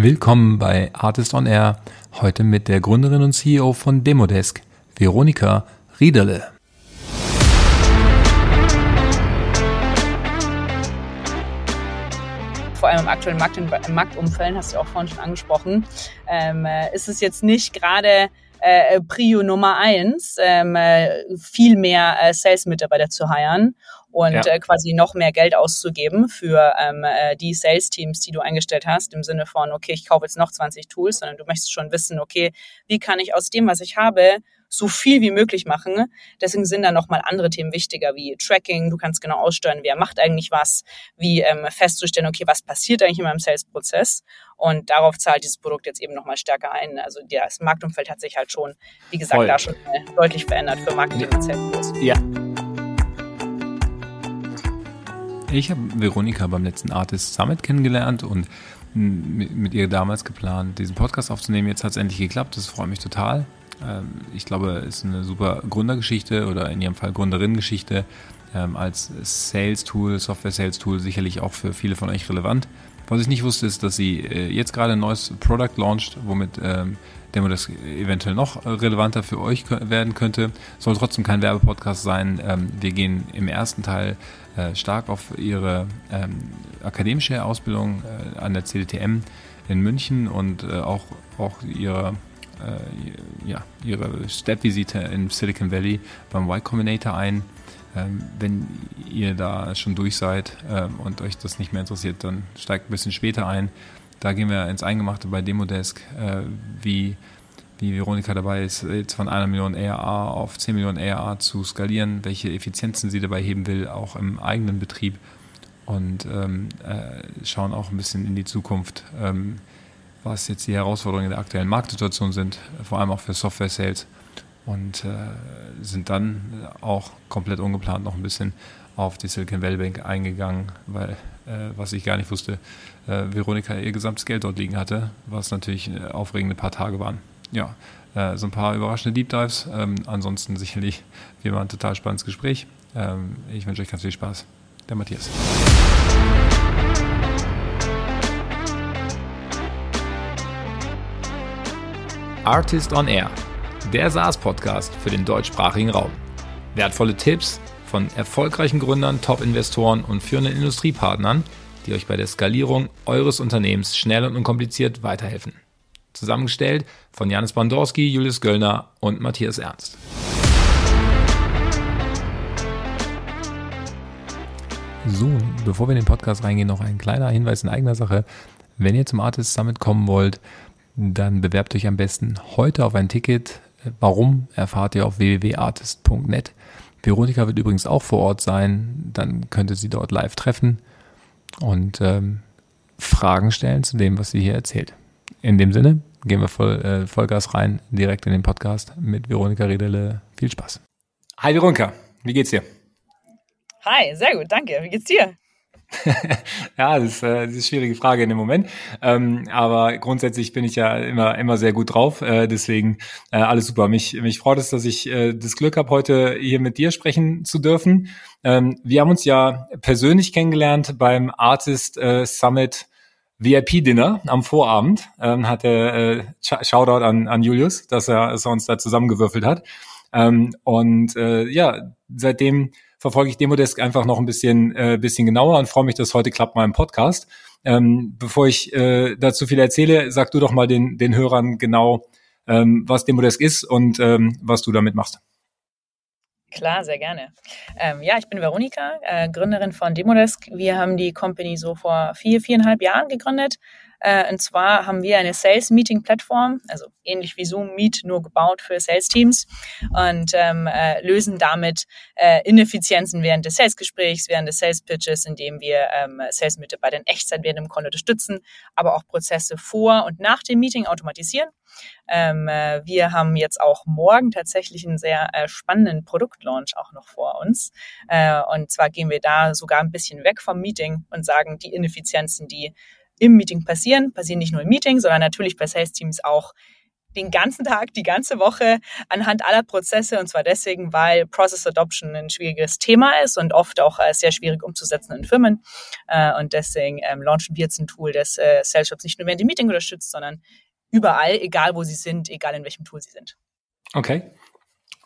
Willkommen bei Artist on Air, heute mit der Gründerin und CEO von Demodesk, Veronika Riederle. vor allem im aktuellen Markt, im Marktumfeld, hast du auch vorhin schon angesprochen, ähm, äh, ist es jetzt nicht gerade äh, Prio Nummer eins, ähm, äh, viel mehr äh, Sales-Mitarbeiter zu heiren und ja. äh, quasi noch mehr Geld auszugeben für ähm, äh, die Sales-Teams, die du eingestellt hast, im Sinne von, okay, ich kaufe jetzt noch 20 Tools, sondern du möchtest schon wissen, okay, wie kann ich aus dem, was ich habe, so viel wie möglich machen. Deswegen sind da nochmal andere Themen wichtiger, wie Tracking, du kannst genau aussteuern, wer macht eigentlich was, wie ähm, festzustellen, okay, was passiert eigentlich in meinem Sales-Prozess. Und darauf zahlt dieses Produkt jetzt eben nochmal stärker ein. Also das Marktumfeld hat sich halt schon, wie gesagt, Voll. da schon äh, deutlich verändert für Marketing und Sales. Ja. Ich habe Veronika beim letzten Artist Summit kennengelernt und mit ihr damals geplant, diesen Podcast aufzunehmen. Jetzt hat es endlich geklappt, das freut mich total. Ähm, ich glaube, es ist eine super Gründergeschichte oder in ihrem Fall Gründerinnengeschichte ähm, als Sales-Tool, Software-Sales-Tool sicherlich auch für viele von euch relevant. Was ich nicht wusste, ist, dass sie äh, jetzt gerade ein neues Product launcht, womit ähm, Demo das eventuell noch relevanter für euch werden könnte. Soll trotzdem kein Werbepodcast sein. Ähm, wir gehen im ersten Teil äh, stark auf ihre ähm, akademische Ausbildung äh, an der CDTM in München und äh, auch, auch ihre äh, ja, ihre Step-Visite in Silicon Valley beim Y Combinator ein. Ähm, wenn ihr da schon durch seid ähm, und euch das nicht mehr interessiert, dann steigt ein bisschen später ein. Da gehen wir ins Eingemachte bei Demodesk, äh, wie, wie Veronika dabei ist, jetzt von einer Million ARA auf 10 Millionen ARA zu skalieren, welche Effizienzen sie dabei heben will, auch im eigenen Betrieb und ähm, äh, schauen auch ein bisschen in die Zukunft, ähm, was jetzt die Herausforderungen der aktuellen Marktsituation sind, vor allem auch für Software-Sales und äh, sind dann auch komplett ungeplant noch ein bisschen auf die Silicon Valley Bank eingegangen, weil, äh, was ich gar nicht wusste, äh, Veronika ihr gesamtes Geld dort liegen hatte, was natürlich äh, aufregende paar Tage waren. Ja, äh, so ein paar überraschende Deep Dives. Ähm, ansonsten sicherlich wie immer ein total spannendes Gespräch. Ähm, ich wünsche euch ganz viel Spaß. Der Matthias. Artist on Air, der SaaS-Podcast für den deutschsprachigen Raum. Wertvolle Tipps von erfolgreichen Gründern, Top-Investoren und führenden Industriepartnern, die euch bei der Skalierung eures Unternehmens schnell und unkompliziert weiterhelfen. Zusammengestellt von Janis Bandorski, Julius Göllner und Matthias Ernst. So, bevor wir in den Podcast reingehen, noch ein kleiner Hinweis in eigener Sache. Wenn ihr zum Artist Summit kommen wollt, dann bewerbt euch am besten heute auf ein Ticket. Warum erfahrt ihr auf www.artist.net. Veronika wird übrigens auch vor Ort sein. Dann könnt ihr sie dort live treffen und ähm, Fragen stellen zu dem, was sie hier erzählt. In dem Sinne gehen wir voll, äh, Vollgas rein, direkt in den Podcast mit Veronika Redele. Viel Spaß. Hi Veronika, wie geht's dir? Hi, sehr gut, danke. Wie geht's dir? ja, das ist, äh, das ist eine schwierige Frage in dem Moment. Ähm, aber grundsätzlich bin ich ja immer, immer sehr gut drauf. Äh, deswegen äh, alles super. Mich, mich freut es, dass ich äh, das Glück habe, heute hier mit dir sprechen zu dürfen. Ähm, wir haben uns ja persönlich kennengelernt beim Artist äh, Summit VIP-Dinner am Vorabend. Ähm, hat der äh, Shoutout an, an Julius, dass er, dass er uns da zusammengewürfelt hat. Ähm, und äh, ja, seitdem verfolge ich Demodesk einfach noch ein bisschen, äh, bisschen genauer und freue mich, dass heute klappt mal im Podcast. Ähm, bevor ich äh, dazu viel erzähle, sag du doch mal den, den Hörern genau, ähm, was Demodesk ist und ähm, was du damit machst. Klar, sehr gerne. Ähm, ja, ich bin Veronika, äh, Gründerin von Demodesk. Wir haben die Company so vor vier, viereinhalb Jahren gegründet. Äh, und zwar haben wir eine Sales Meeting Plattform, also ähnlich wie Zoom Meet, nur gebaut für Sales Teams und ähm, äh, lösen damit äh, Ineffizienzen während des Sales Gesprächs, während des Sales Pitches, indem wir ähm, Sales Mitarbeiter in Echtzeit während dem Call unterstützen, aber auch Prozesse vor und nach dem Meeting automatisieren. Ähm, äh, wir haben jetzt auch morgen tatsächlich einen sehr äh, spannenden Produktlaunch auch noch vor uns. Äh, und zwar gehen wir da sogar ein bisschen weg vom Meeting und sagen, die Ineffizienzen, die im Meeting passieren, passieren nicht nur im Meeting, sondern natürlich bei Sales Teams auch den ganzen Tag, die ganze Woche anhand aller Prozesse und zwar deswegen, weil Process Adoption ein schwieriges Thema ist und oft auch äh, sehr schwierig umzusetzen in Firmen. Äh, und deswegen ähm, launchen wir jetzt ein Tool, das äh, Sales Shops nicht nur während dem Meeting unterstützt, sondern überall, egal wo sie sind, egal in welchem Tool sie sind. Okay.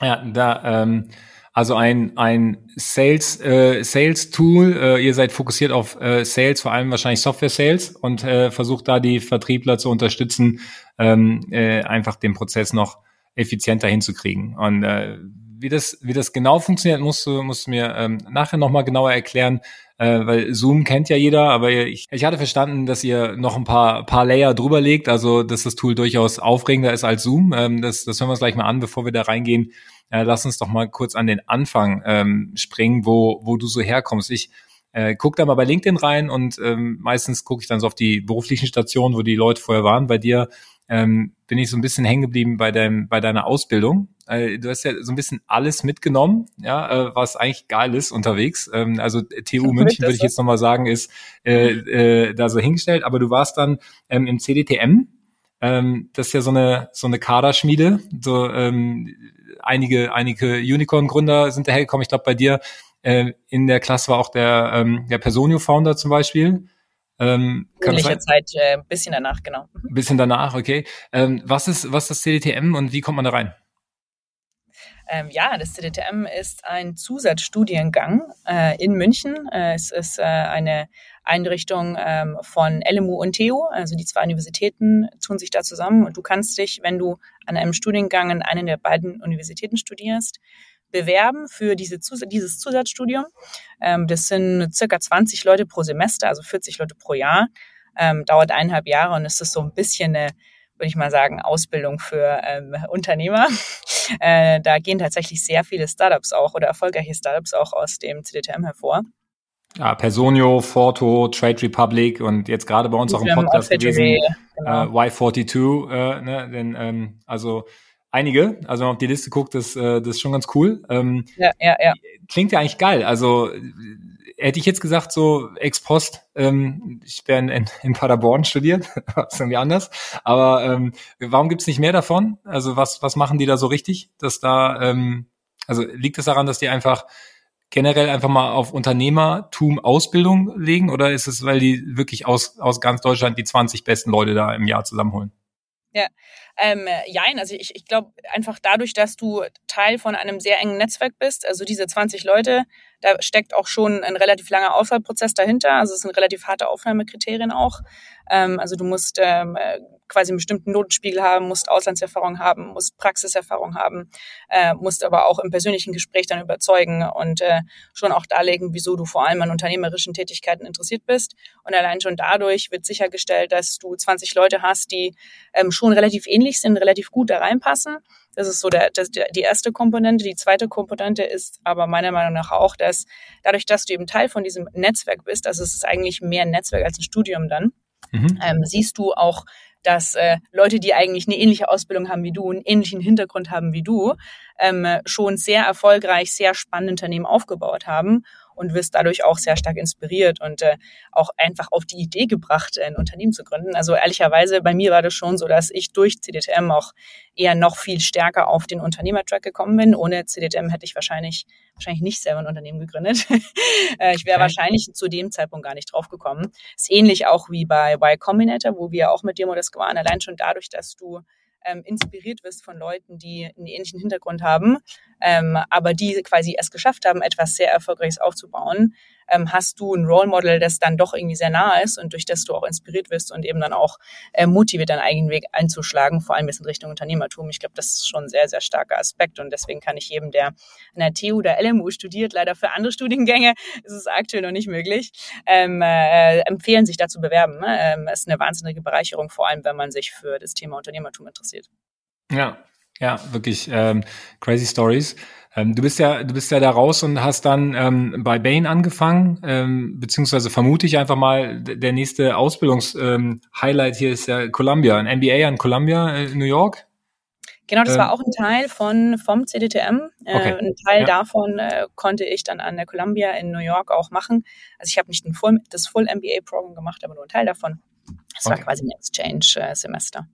Ja, da ähm, also ein, ein Sales, äh, Sales Tool. Äh, ihr seid fokussiert auf äh, Sales, vor allem wahrscheinlich Software Sales und äh, versucht da die Vertriebler zu unterstützen, ähm, äh, einfach den Prozess noch effizienter hinzukriegen. Und äh, wie das, wie das genau funktioniert, musst du, musst du mir ähm, nachher nochmal genauer erklären, äh, weil Zoom kennt ja jeder, aber ich, ich hatte verstanden, dass ihr noch ein paar, paar Layer drüber legt, also dass das Tool durchaus aufregender ist als Zoom. Ähm, das, das hören wir uns gleich mal an, bevor wir da reingehen. Äh, lass uns doch mal kurz an den Anfang ähm, springen, wo, wo du so herkommst. Ich äh, guck da mal bei LinkedIn rein und ähm, meistens gucke ich dann so auf die beruflichen Stationen, wo die Leute vorher waren. Bei dir ähm, bin ich so ein bisschen hängen geblieben bei deinem, bei deiner Ausbildung. Äh, du hast ja so ein bisschen alles mitgenommen, ja, äh, was eigentlich geil ist unterwegs. Ähm, also TU München würde ich jetzt nochmal sagen, ist äh, äh, da so hingestellt, aber du warst dann ähm, im CDTM. Ähm, das ist ja so eine so eine Kaderschmiede, so ähm, einige, einige Unicorn-Gründer sind dahergekommen. Ich glaube, bei dir äh, in der Klasse war auch der, ähm, der Personio-Founder zum Beispiel. Ähm, Ähnliche Zeit, äh, bisschen danach, genau. Mhm. Bisschen danach, okay. Ähm, was ist, was ist das CDTM und wie kommt man da rein? Ähm, ja, das CDTM ist ein Zusatzstudiengang äh, in München. Äh, es ist äh, eine Einrichtung ähm, von LMU und TU, also die zwei Universitäten tun sich da zusammen und du kannst dich, wenn du an einem Studiengang in einer der beiden Universitäten studierst, bewerben für diese Zus dieses Zusatzstudium. Ähm, das sind circa 20 Leute pro Semester, also 40 Leute pro Jahr. Ähm, dauert eineinhalb Jahre und es ist so ein bisschen eine würde ich mal sagen, Ausbildung für ähm, Unternehmer. Äh, da gehen tatsächlich sehr viele Startups auch oder erfolgreiche Startups auch aus dem CDTM hervor. Ja, Personio, Forto, Trade Republic und jetzt gerade bei uns auch im Podcast gewesen, genau. äh, Y42, äh, ne, denn, ähm, also einige, also wenn man auf die Liste guckt, das, äh, das ist schon ganz cool. Ähm, ja, ja, ja. Klingt ja eigentlich geil. Also hätte ich jetzt gesagt, so ex post, ähm, ich wäre in, in Paderborn studiert, ist irgendwie anders. Aber ähm, warum gibt's nicht mehr davon? Also was, was machen die da so richtig? Dass da, ähm, also liegt es daran, dass die einfach generell einfach mal auf Unternehmertum Ausbildung legen oder ist es, weil die wirklich aus, aus ganz Deutschland die 20 besten Leute da im Jahr zusammenholen? Ja, ähm, jein, also ich, ich glaube einfach dadurch, dass du Teil von einem sehr engen Netzwerk bist, also diese 20 Leute, da steckt auch schon ein relativ langer Auswahlprozess dahinter, also es sind relativ harte Aufnahmekriterien auch. Ähm, also du musst ähm, quasi einen bestimmten Notenspiegel haben, musst Auslandserfahrung haben, musst Praxiserfahrung haben, äh, musst aber auch im persönlichen Gespräch dann überzeugen und äh, schon auch darlegen, wieso du vor allem an unternehmerischen Tätigkeiten interessiert bist. Und allein schon dadurch wird sichergestellt, dass du 20 Leute hast, die ähm, schon relativ ähnlich sind, relativ gut da reinpassen. Das ist so der, das, die erste Komponente. Die zweite Komponente ist aber meiner Meinung nach auch, dass dadurch, dass du eben Teil von diesem Netzwerk bist, also es ist eigentlich mehr ein Netzwerk als ein Studium dann, mhm. ähm, siehst du auch dass äh, Leute, die eigentlich eine ähnliche Ausbildung haben wie du, einen ähnlichen Hintergrund haben wie du, ähm, schon sehr erfolgreich, sehr spannende Unternehmen aufgebaut haben und wirst dadurch auch sehr stark inspiriert und äh, auch einfach auf die Idee gebracht, ein Unternehmen zu gründen. Also ehrlicherweise, bei mir war das schon so, dass ich durch CDTM auch eher noch viel stärker auf den Unternehmertrack gekommen bin. Ohne CDTM hätte ich wahrscheinlich, wahrscheinlich nicht selber ein Unternehmen gegründet. Äh, ich wäre okay. wahrscheinlich zu dem Zeitpunkt gar nicht drauf gekommen. Ist ähnlich auch wie bei Y Combinator, wo wir auch mit Demo das waren. Allein schon dadurch, dass du ähm, inspiriert wirst von Leuten, die einen ähnlichen Hintergrund haben, ähm, aber die quasi es geschafft haben, etwas sehr Erfolgreiches aufzubauen, ähm, hast du ein Role Model, das dann doch irgendwie sehr nah ist und durch das du auch inspiriert wirst und eben dann auch äh, motiviert, deinen eigenen Weg einzuschlagen, vor allem jetzt in Richtung Unternehmertum. Ich glaube, das ist schon ein sehr, sehr starker Aspekt und deswegen kann ich jedem, der an der TU oder LMU studiert, leider für andere Studiengänge ist es aktuell noch nicht möglich, ähm, äh, empfehlen, sich da zu bewerben. Ne? Ähm, ist eine wahnsinnige Bereicherung, vor allem wenn man sich für das Thema Unternehmertum interessiert. Ja, ja, wirklich ähm, crazy Stories. Ähm, du bist ja, du bist ja da raus und hast dann ähm, bei Bain angefangen, ähm, beziehungsweise vermute ich einfach mal, der nächste Ausbildungs-Highlight ähm, hier ist ja Columbia, ein MBA an Columbia äh, New York. Genau, das ähm, war auch ein Teil von vom CDTM. Äh, okay. ein Teil ja. davon äh, konnte ich dann an der Columbia in New York auch machen. Also ich habe nicht ein Full, das Full MBA-Programm gemacht, aber nur ein Teil davon. Es okay. war quasi ein Exchange-Semester.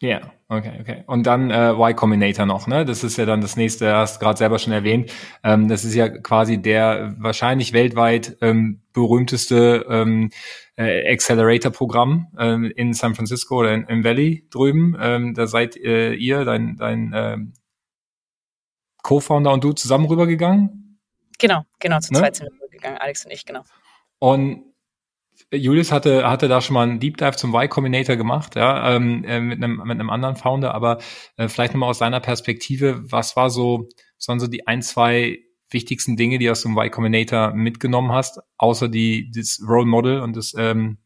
Ja, yeah, okay, okay. Und dann äh, Y Combinator noch, ne? Das ist ja dann das nächste, hast gerade selber schon erwähnt. Ähm, das ist ja quasi der wahrscheinlich weltweit ähm, berühmteste ähm, äh, Accelerator-Programm ähm, in San Francisco oder in, im Valley drüben. Ähm, da seid äh, ihr, dein, dein ähm, Co-Founder und du zusammen rübergegangen? Genau, genau, zu ne? zweit sind wir rübergegangen, Alex und ich, genau. Und Julius hatte, hatte da schon mal einen Deep Dive zum Y Combinator gemacht, ja, ähm, äh, mit einem, mit einem anderen Founder, aber äh, vielleicht nochmal aus seiner Perspektive, was war so, was waren so die ein, zwei wichtigsten Dinge, die du aus dem Y Combinator mitgenommen hast, außer die, das Role Model und das, ähm,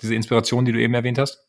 diese Inspiration, die du eben erwähnt hast?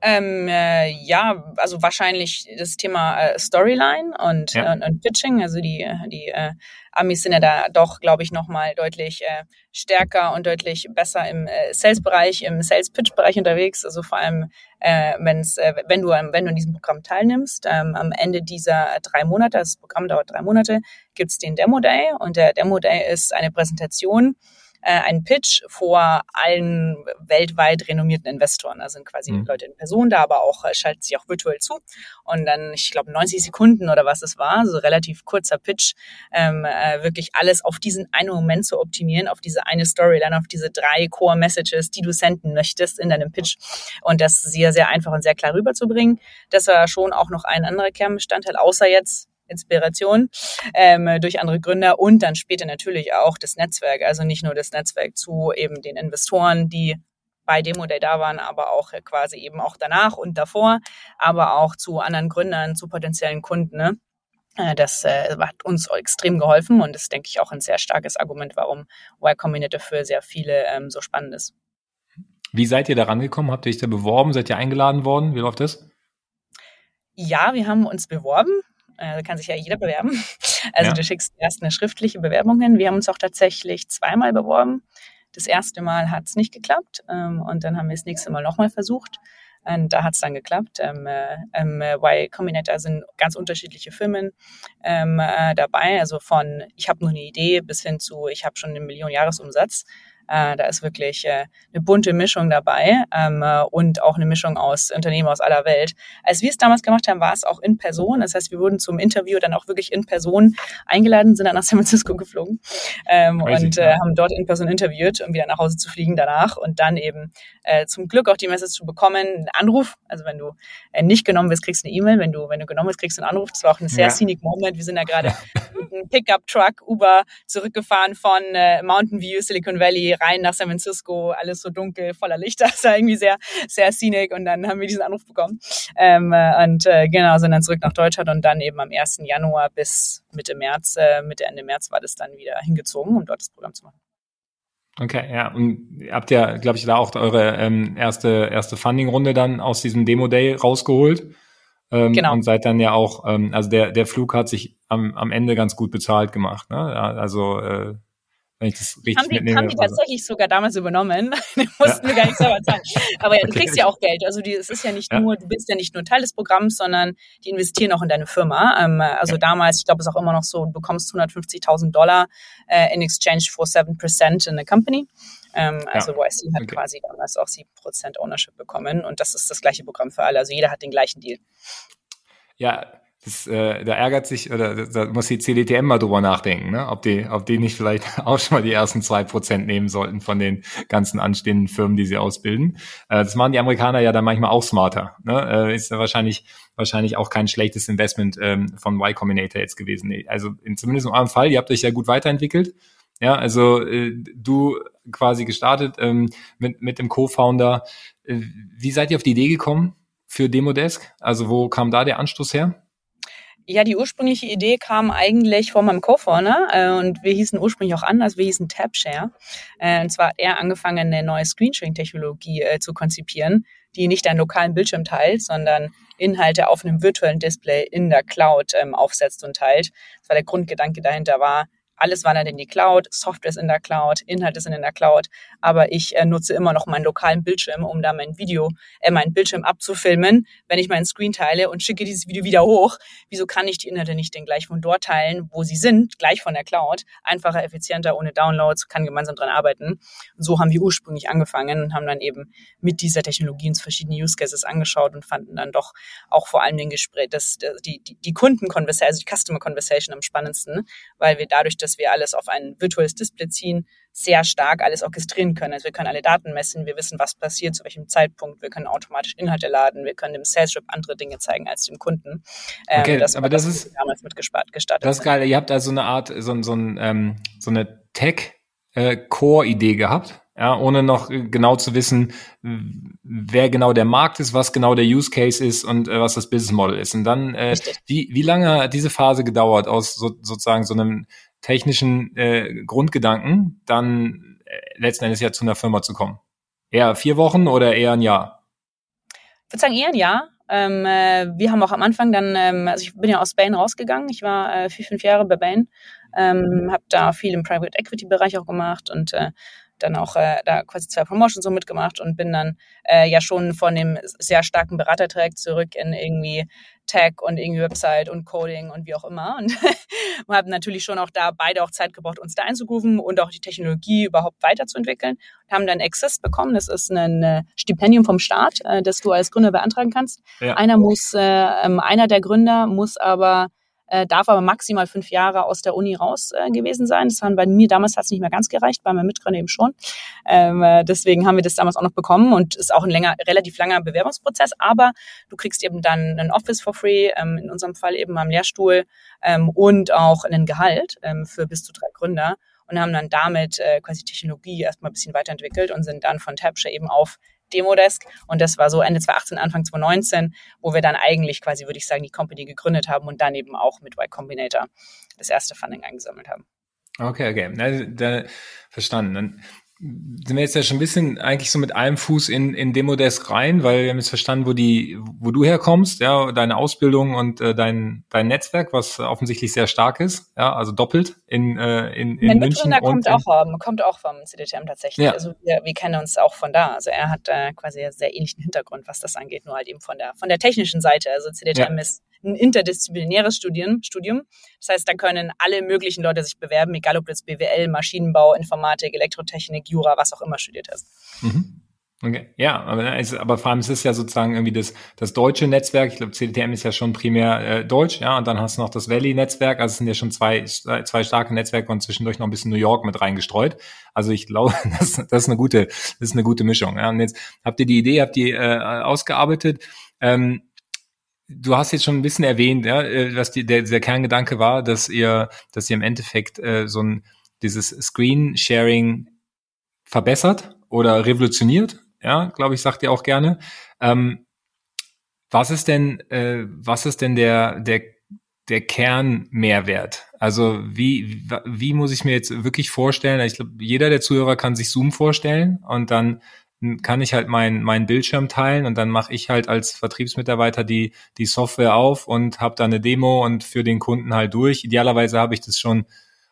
Ähm, äh, ja, also wahrscheinlich das Thema äh, Storyline und, ja. und, und, Pitching. Also die, die äh, Amis sind ja da doch, glaube ich, nochmal deutlich äh, stärker und deutlich besser im äh, Sales-Bereich, im Sales-Pitch-Bereich unterwegs. Also vor allem, äh, wenn's, äh, wenn du wenn du in diesem Programm teilnimmst. Ähm, am Ende dieser drei Monate, das Programm dauert drei Monate, gibt's den Demo Day und der Demo Day ist eine Präsentation äh, einen Pitch vor allen weltweit renommierten Investoren. Da sind quasi mhm. Leute in Person da, aber auch äh, schalten sich auch virtuell zu. Und dann, ich glaube, 90 Sekunden oder was es war, so relativ kurzer Pitch, ähm, äh, wirklich alles auf diesen einen Moment zu optimieren, auf diese eine Storyline, auf diese drei Core Messages, die du senden möchtest in deinem Pitch. Und das sehr, sehr einfach und sehr klar rüberzubringen. Das war schon auch noch ein anderer Kernbestandteil, außer jetzt Inspiration ähm, durch andere Gründer und dann später natürlich auch das Netzwerk. Also nicht nur das Netzwerk zu eben den Investoren, die bei Demo Day da waren, aber auch quasi eben auch danach und davor, aber auch zu anderen Gründern, zu potenziellen Kunden. Ne? Äh, das äh, hat uns extrem geholfen und ist, denke ich, auch ein sehr starkes Argument, warum Y Combinator für sehr viele ähm, so spannend ist. Wie seid ihr da rangekommen? Habt ihr euch da beworben? Seid ihr eingeladen worden? Wie läuft das? Ja, wir haben uns beworben. Äh, da kann sich ja jeder bewerben. Also ja. du schickst erst eine schriftliche Bewerbung hin. Wir haben uns auch tatsächlich zweimal beworben. Das erste Mal hat es nicht geklappt ähm, und dann haben wir das nächste Mal nochmal versucht. Und da hat es dann geklappt. Ähm, äh, ähm, Y Combinator sind ganz unterschiedliche Firmen ähm, äh, dabei, also von ich habe nur eine Idee bis hin zu ich habe schon eine Million Jahresumsatz. Äh, da ist wirklich äh, eine bunte Mischung dabei ähm, äh, und auch eine Mischung aus Unternehmen aus aller Welt. Als wir es damals gemacht haben, war es auch in Person. Das heißt, wir wurden zum Interview dann auch wirklich in Person eingeladen, sind dann nach San Francisco geflogen ähm, und äh, haben dort in Person interviewt, um wieder nach Hause zu fliegen danach und dann eben äh, zum Glück auch die Message zu bekommen, einen Anruf. Also wenn du äh, nicht genommen wirst, kriegst du eine E-Mail. Wenn du, wenn du genommen wirst, kriegst du einen Anruf. Das war auch ein sehr ja. scenic Moment. Wir sind da gerade mit einem Pickup-Truck, Uber zurückgefahren von äh, Mountain View, Silicon Valley rein nach San Francisco, alles so dunkel, voller Lichter, das war irgendwie sehr, sehr scenic und dann haben wir diesen Anruf bekommen. Ähm, äh, und äh, genau, sind dann zurück nach Deutschland und dann eben am 1. Januar bis Mitte März, äh, Mitte Ende März war das dann wieder hingezogen, um dort das Programm zu machen. Okay, ja. Und ihr habt ja, glaube ich, da auch eure ähm, erste, erste Funding-Runde dann aus diesem Demo-Day rausgeholt. Ähm, genau. Und seid dann ja auch, ähm, also der, der Flug hat sich am, am Ende ganz gut bezahlt gemacht. Ne? Also äh, wenn ich das richtig haben die, mitnehme. Haben die tatsächlich sogar damals übernommen. die mussten ja. wir gar nicht selber zahlen. Aber ja, du okay. kriegst ja auch Geld. Also die, es ist ja nicht ja. nur, du bist ja nicht nur Teil des Programms, sondern die investieren auch in deine Firma. Ähm, also ja. damals, ich glaube, es ist auch immer noch so, du bekommst 150.000 Dollar äh, in exchange for 7% in a company. Ähm, also YC hat okay. quasi damals auch 7% Ownership bekommen und das ist das gleiche Programm für alle. Also jeder hat den gleichen Deal. Ja, das, äh, da ärgert sich, oder da muss die CDTM mal drüber nachdenken, ne? ob, die, ob die nicht vielleicht auch schon mal die ersten zwei Prozent nehmen sollten von den ganzen anstehenden Firmen, die sie ausbilden. Äh, das machen die Amerikaner ja dann manchmal auch smarter. Ne? Äh, ist ja wahrscheinlich, wahrscheinlich auch kein schlechtes Investment ähm, von Y Combinator jetzt gewesen. Also in, zumindest in eurem Fall, ihr habt euch ja gut weiterentwickelt. Ja, also äh, du quasi gestartet ähm, mit, mit dem Co-Founder. Äh, wie seid ihr auf die Idee gekommen für Demodesk? Also wo kam da der Anstoß her? Ja, die ursprüngliche Idee kam eigentlich von meinem Co-Founder äh, und wir hießen ursprünglich auch anders, wir hießen TabShare. Äh, und zwar hat er angefangen, eine neue Screensharing-Technologie äh, zu konzipieren, die nicht einen lokalen Bildschirm teilt, sondern Inhalte auf einem virtuellen Display in der Cloud ähm, aufsetzt und teilt. Das war der Grundgedanke dahinter war, alles wandert in die Cloud, Software ist in der Cloud, Inhalte sind in der Cloud, aber ich äh, nutze immer noch meinen lokalen Bildschirm, um da mein Video, äh, meinen Bildschirm abzufilmen, wenn ich meinen Screen teile und schicke dieses Video wieder hoch. Wieso kann ich die Inhalte nicht denn gleich von dort teilen, wo sie sind, gleich von der Cloud? Einfacher, effizienter, ohne Downloads, kann gemeinsam dran arbeiten. Und so haben wir ursprünglich angefangen und haben dann eben mit dieser Technologie uns verschiedene Use Cases angeschaut und fanden dann doch auch vor allem den Gespräch, das, die, die, die Kunden-Conversation, also die Customer Conversation am spannendsten, weil wir dadurch, dass wir alles auf ein virtuelles Display ziehen, sehr stark alles orchestrieren können. Also wir können alle Daten messen, wir wissen, was passiert, zu welchem Zeitpunkt, wir können automatisch Inhalte laden, wir können dem Sales Rep andere Dinge zeigen als dem Kunden. Ähm, okay, das aber das ist damals mit gestartet. Das ist geil. Ihr habt also eine Art, so, so, ein, ähm, so eine Tech-Core-Idee äh, gehabt ja, ohne noch genau zu wissen, wer genau der Markt ist, was genau der Use Case ist und äh, was das Business Model ist. Und dann, äh, wie, wie lange hat diese Phase gedauert aus so, sozusagen so einem technischen äh, Grundgedanken, dann äh, letzten Endes ja zu einer Firma zu kommen? Eher vier Wochen oder eher ein Jahr? Ich würde sagen eher ein Jahr. Ähm, äh, wir haben auch am Anfang dann, ähm, also ich bin ja aus Bain rausgegangen. Ich war äh, vier, fünf Jahre bei Bain, ähm, habe da viel im Private Equity Bereich auch gemacht und äh, dann auch äh, da quasi zwei Promotions so mitgemacht und bin dann äh, ja schon von dem sehr starken Beratertrack zurück in irgendwie Tech und irgendwie Website und Coding und wie auch immer. Und wir haben natürlich schon auch da beide auch Zeit gebraucht, uns da einzugrooven und auch die Technologie überhaupt weiterzuentwickeln. Wir haben dann Exist bekommen. Das ist ein äh, Stipendium vom Staat, äh, das du als Gründer beantragen kannst. Ja. Einer muss, äh, ähm, einer der Gründer muss aber äh, darf aber maximal fünf Jahre aus der Uni raus äh, gewesen sein. Das waren bei mir damals hat es nicht mehr ganz gereicht, bei meinem Mitgründer eben schon. Ähm, äh, deswegen haben wir das damals auch noch bekommen und ist auch ein länger, relativ langer Bewerbungsprozess. Aber du kriegst eben dann ein Office for free, ähm, in unserem Fall eben am Lehrstuhl ähm, und auch einen Gehalt ähm, für bis zu drei Gründer und haben dann damit äh, quasi Technologie erstmal ein bisschen weiterentwickelt und sind dann von Tapshare eben auf Demodesk. Und das war so Ende 2018, Anfang 2019, wo wir dann eigentlich quasi, würde ich sagen, die Company gegründet haben und dann eben auch mit Y Combinator das erste Funding eingesammelt haben. Okay, okay. Na, da, verstanden. Dann sind wir jetzt ja schon ein bisschen eigentlich so mit einem Fuß in, in Demodesk rein, weil wir haben jetzt verstanden, wo die, wo du herkommst, ja, deine Ausbildung und äh, dein, dein Netzwerk, was offensichtlich sehr stark ist, ja, also doppelt in, äh, in, in mein München. Mein kommt auch, um, kommt auch vom CDTM tatsächlich. Ja. Also wir, wir kennen uns auch von da. Also er hat äh, quasi einen sehr ähnlichen Hintergrund, was das angeht, nur halt eben von der, von der technischen Seite. Also CDTM ja. ist ein interdisziplinäres Studium, Studium. Das heißt, da können alle möglichen Leute sich bewerben, egal ob du jetzt BWL, Maschinenbau, Informatik, Elektrotechnik, Jura, was auch immer studiert hast. Mhm. Okay. Ja, aber, es, aber vor allem es ist ja sozusagen irgendwie das, das deutsche Netzwerk. Ich glaube, CDTM ist ja schon primär äh, deutsch, ja, und dann hast du noch das Valley-Netzwerk. Also es sind ja schon zwei, zwei starke Netzwerke und zwischendurch noch ein bisschen New York mit reingestreut. Also ich glaube, das, das ist eine gute, das ist eine gute Mischung. Ja. Und jetzt habt ihr die Idee, habt ihr äh, ausgearbeitet. Ähm, du hast jetzt schon ein bisschen erwähnt, ja, äh, was die, der, der Kerngedanke war, dass ihr, dass ihr im Endeffekt äh, so ein dieses Screen-Sharing verbessert oder revolutioniert. Ja, glaube ich, sagt ihr auch gerne. Ähm, was ist denn, äh, was ist denn der, der, der Kernmehrwert? Also wie, wie muss ich mir jetzt wirklich vorstellen? Ich glaube, jeder der Zuhörer kann sich Zoom vorstellen und dann kann ich halt meinen mein Bildschirm teilen und dann mache ich halt als Vertriebsmitarbeiter die, die Software auf und habe da eine Demo und für den Kunden halt durch. Idealerweise habe ich das schon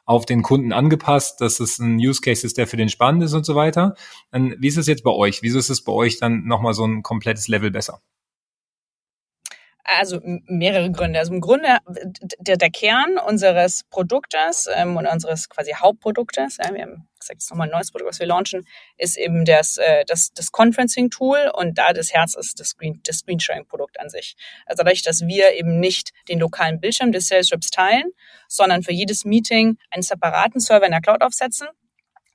auf den Kunden angepasst, dass es ein Use Case ist, der für den spannend ist und so weiter. Und wie ist es jetzt bei euch? Wieso ist es bei euch dann nochmal so ein komplettes Level besser? Also mehrere Gründe. Also im Grunde der, der Kern unseres Produktes ähm, und unseres quasi Hauptproduktes, ja, wir haben gesagt, es ist nochmal ein neues Produkt, was wir launchen, ist eben das, äh, das, das Conferencing-Tool und da das Herz ist das, Screen, das Screensharing-Produkt an sich. Also dadurch, dass wir eben nicht den lokalen Bildschirm des Sales Reps teilen, sondern für jedes Meeting einen separaten Server in der Cloud aufsetzen,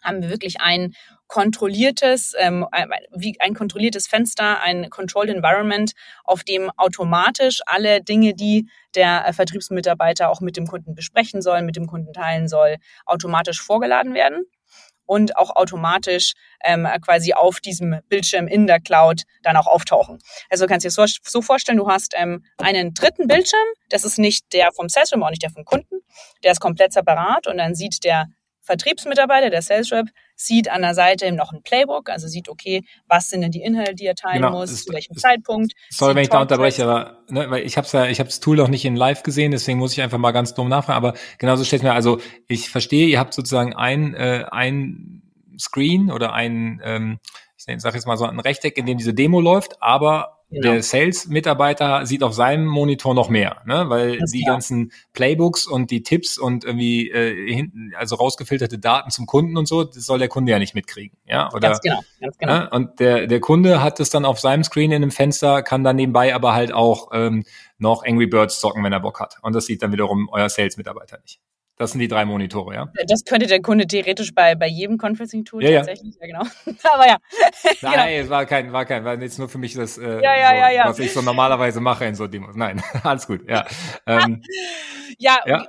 haben wir wirklich ein kontrolliertes, ähm, wie ein kontrolliertes Fenster, ein controlled environment, auf dem automatisch alle Dinge, die der äh, Vertriebsmitarbeiter auch mit dem Kunden besprechen soll, mit dem Kunden teilen soll, automatisch vorgeladen werden und auch automatisch ähm, quasi auf diesem Bildschirm in der Cloud dann auch auftauchen. Also du kannst dir so, so vorstellen, du hast ähm, einen dritten Bildschirm, das ist nicht der vom Salesroom, auch nicht der vom Kunden, der ist komplett separat und dann sieht der Vertriebsmitarbeiter, der Sales Rep, sieht an der Seite noch ein Playbook, also sieht, okay, was sind denn die Inhalte, die er teilen genau, muss, zu welchem Zeitpunkt. Sorry, wenn ich da unterbreche, aber ne, weil ich habe ja, ich habe das Tool noch nicht in Live gesehen, deswegen muss ich einfach mal ganz dumm nachfragen. Aber genauso steht mir, also ich verstehe, ihr habt sozusagen ein äh, ein Screen oder ein, ähm, ich sage jetzt mal so ein Rechteck, in dem diese Demo läuft, aber Genau. Der Sales-Mitarbeiter sieht auf seinem Monitor noch mehr, ne? weil das die klar. ganzen Playbooks und die Tipps und irgendwie äh, hinten, also rausgefilterte Daten zum Kunden und so, das soll der Kunde ja nicht mitkriegen. Ja? Oder, ganz genau, ganz genau. Ne? Und der, der Kunde hat es dann auf seinem Screen in einem Fenster, kann dann nebenbei aber halt auch ähm, noch Angry Birds zocken, wenn er Bock hat. Und das sieht dann wiederum euer Sales-Mitarbeiter nicht. Das sind die drei Monitore, ja? Das könnte der Kunde theoretisch bei, bei jedem Conferencing-Tool ja, tatsächlich. Ja, genau. Aber ja. Nein, genau. es war kein, war kein, war jetzt nur für mich das, äh, ja, ja, so, ja, ja. was ich so normalerweise mache in so Demos. Nein, alles gut, ja. Ähm, ja, ja,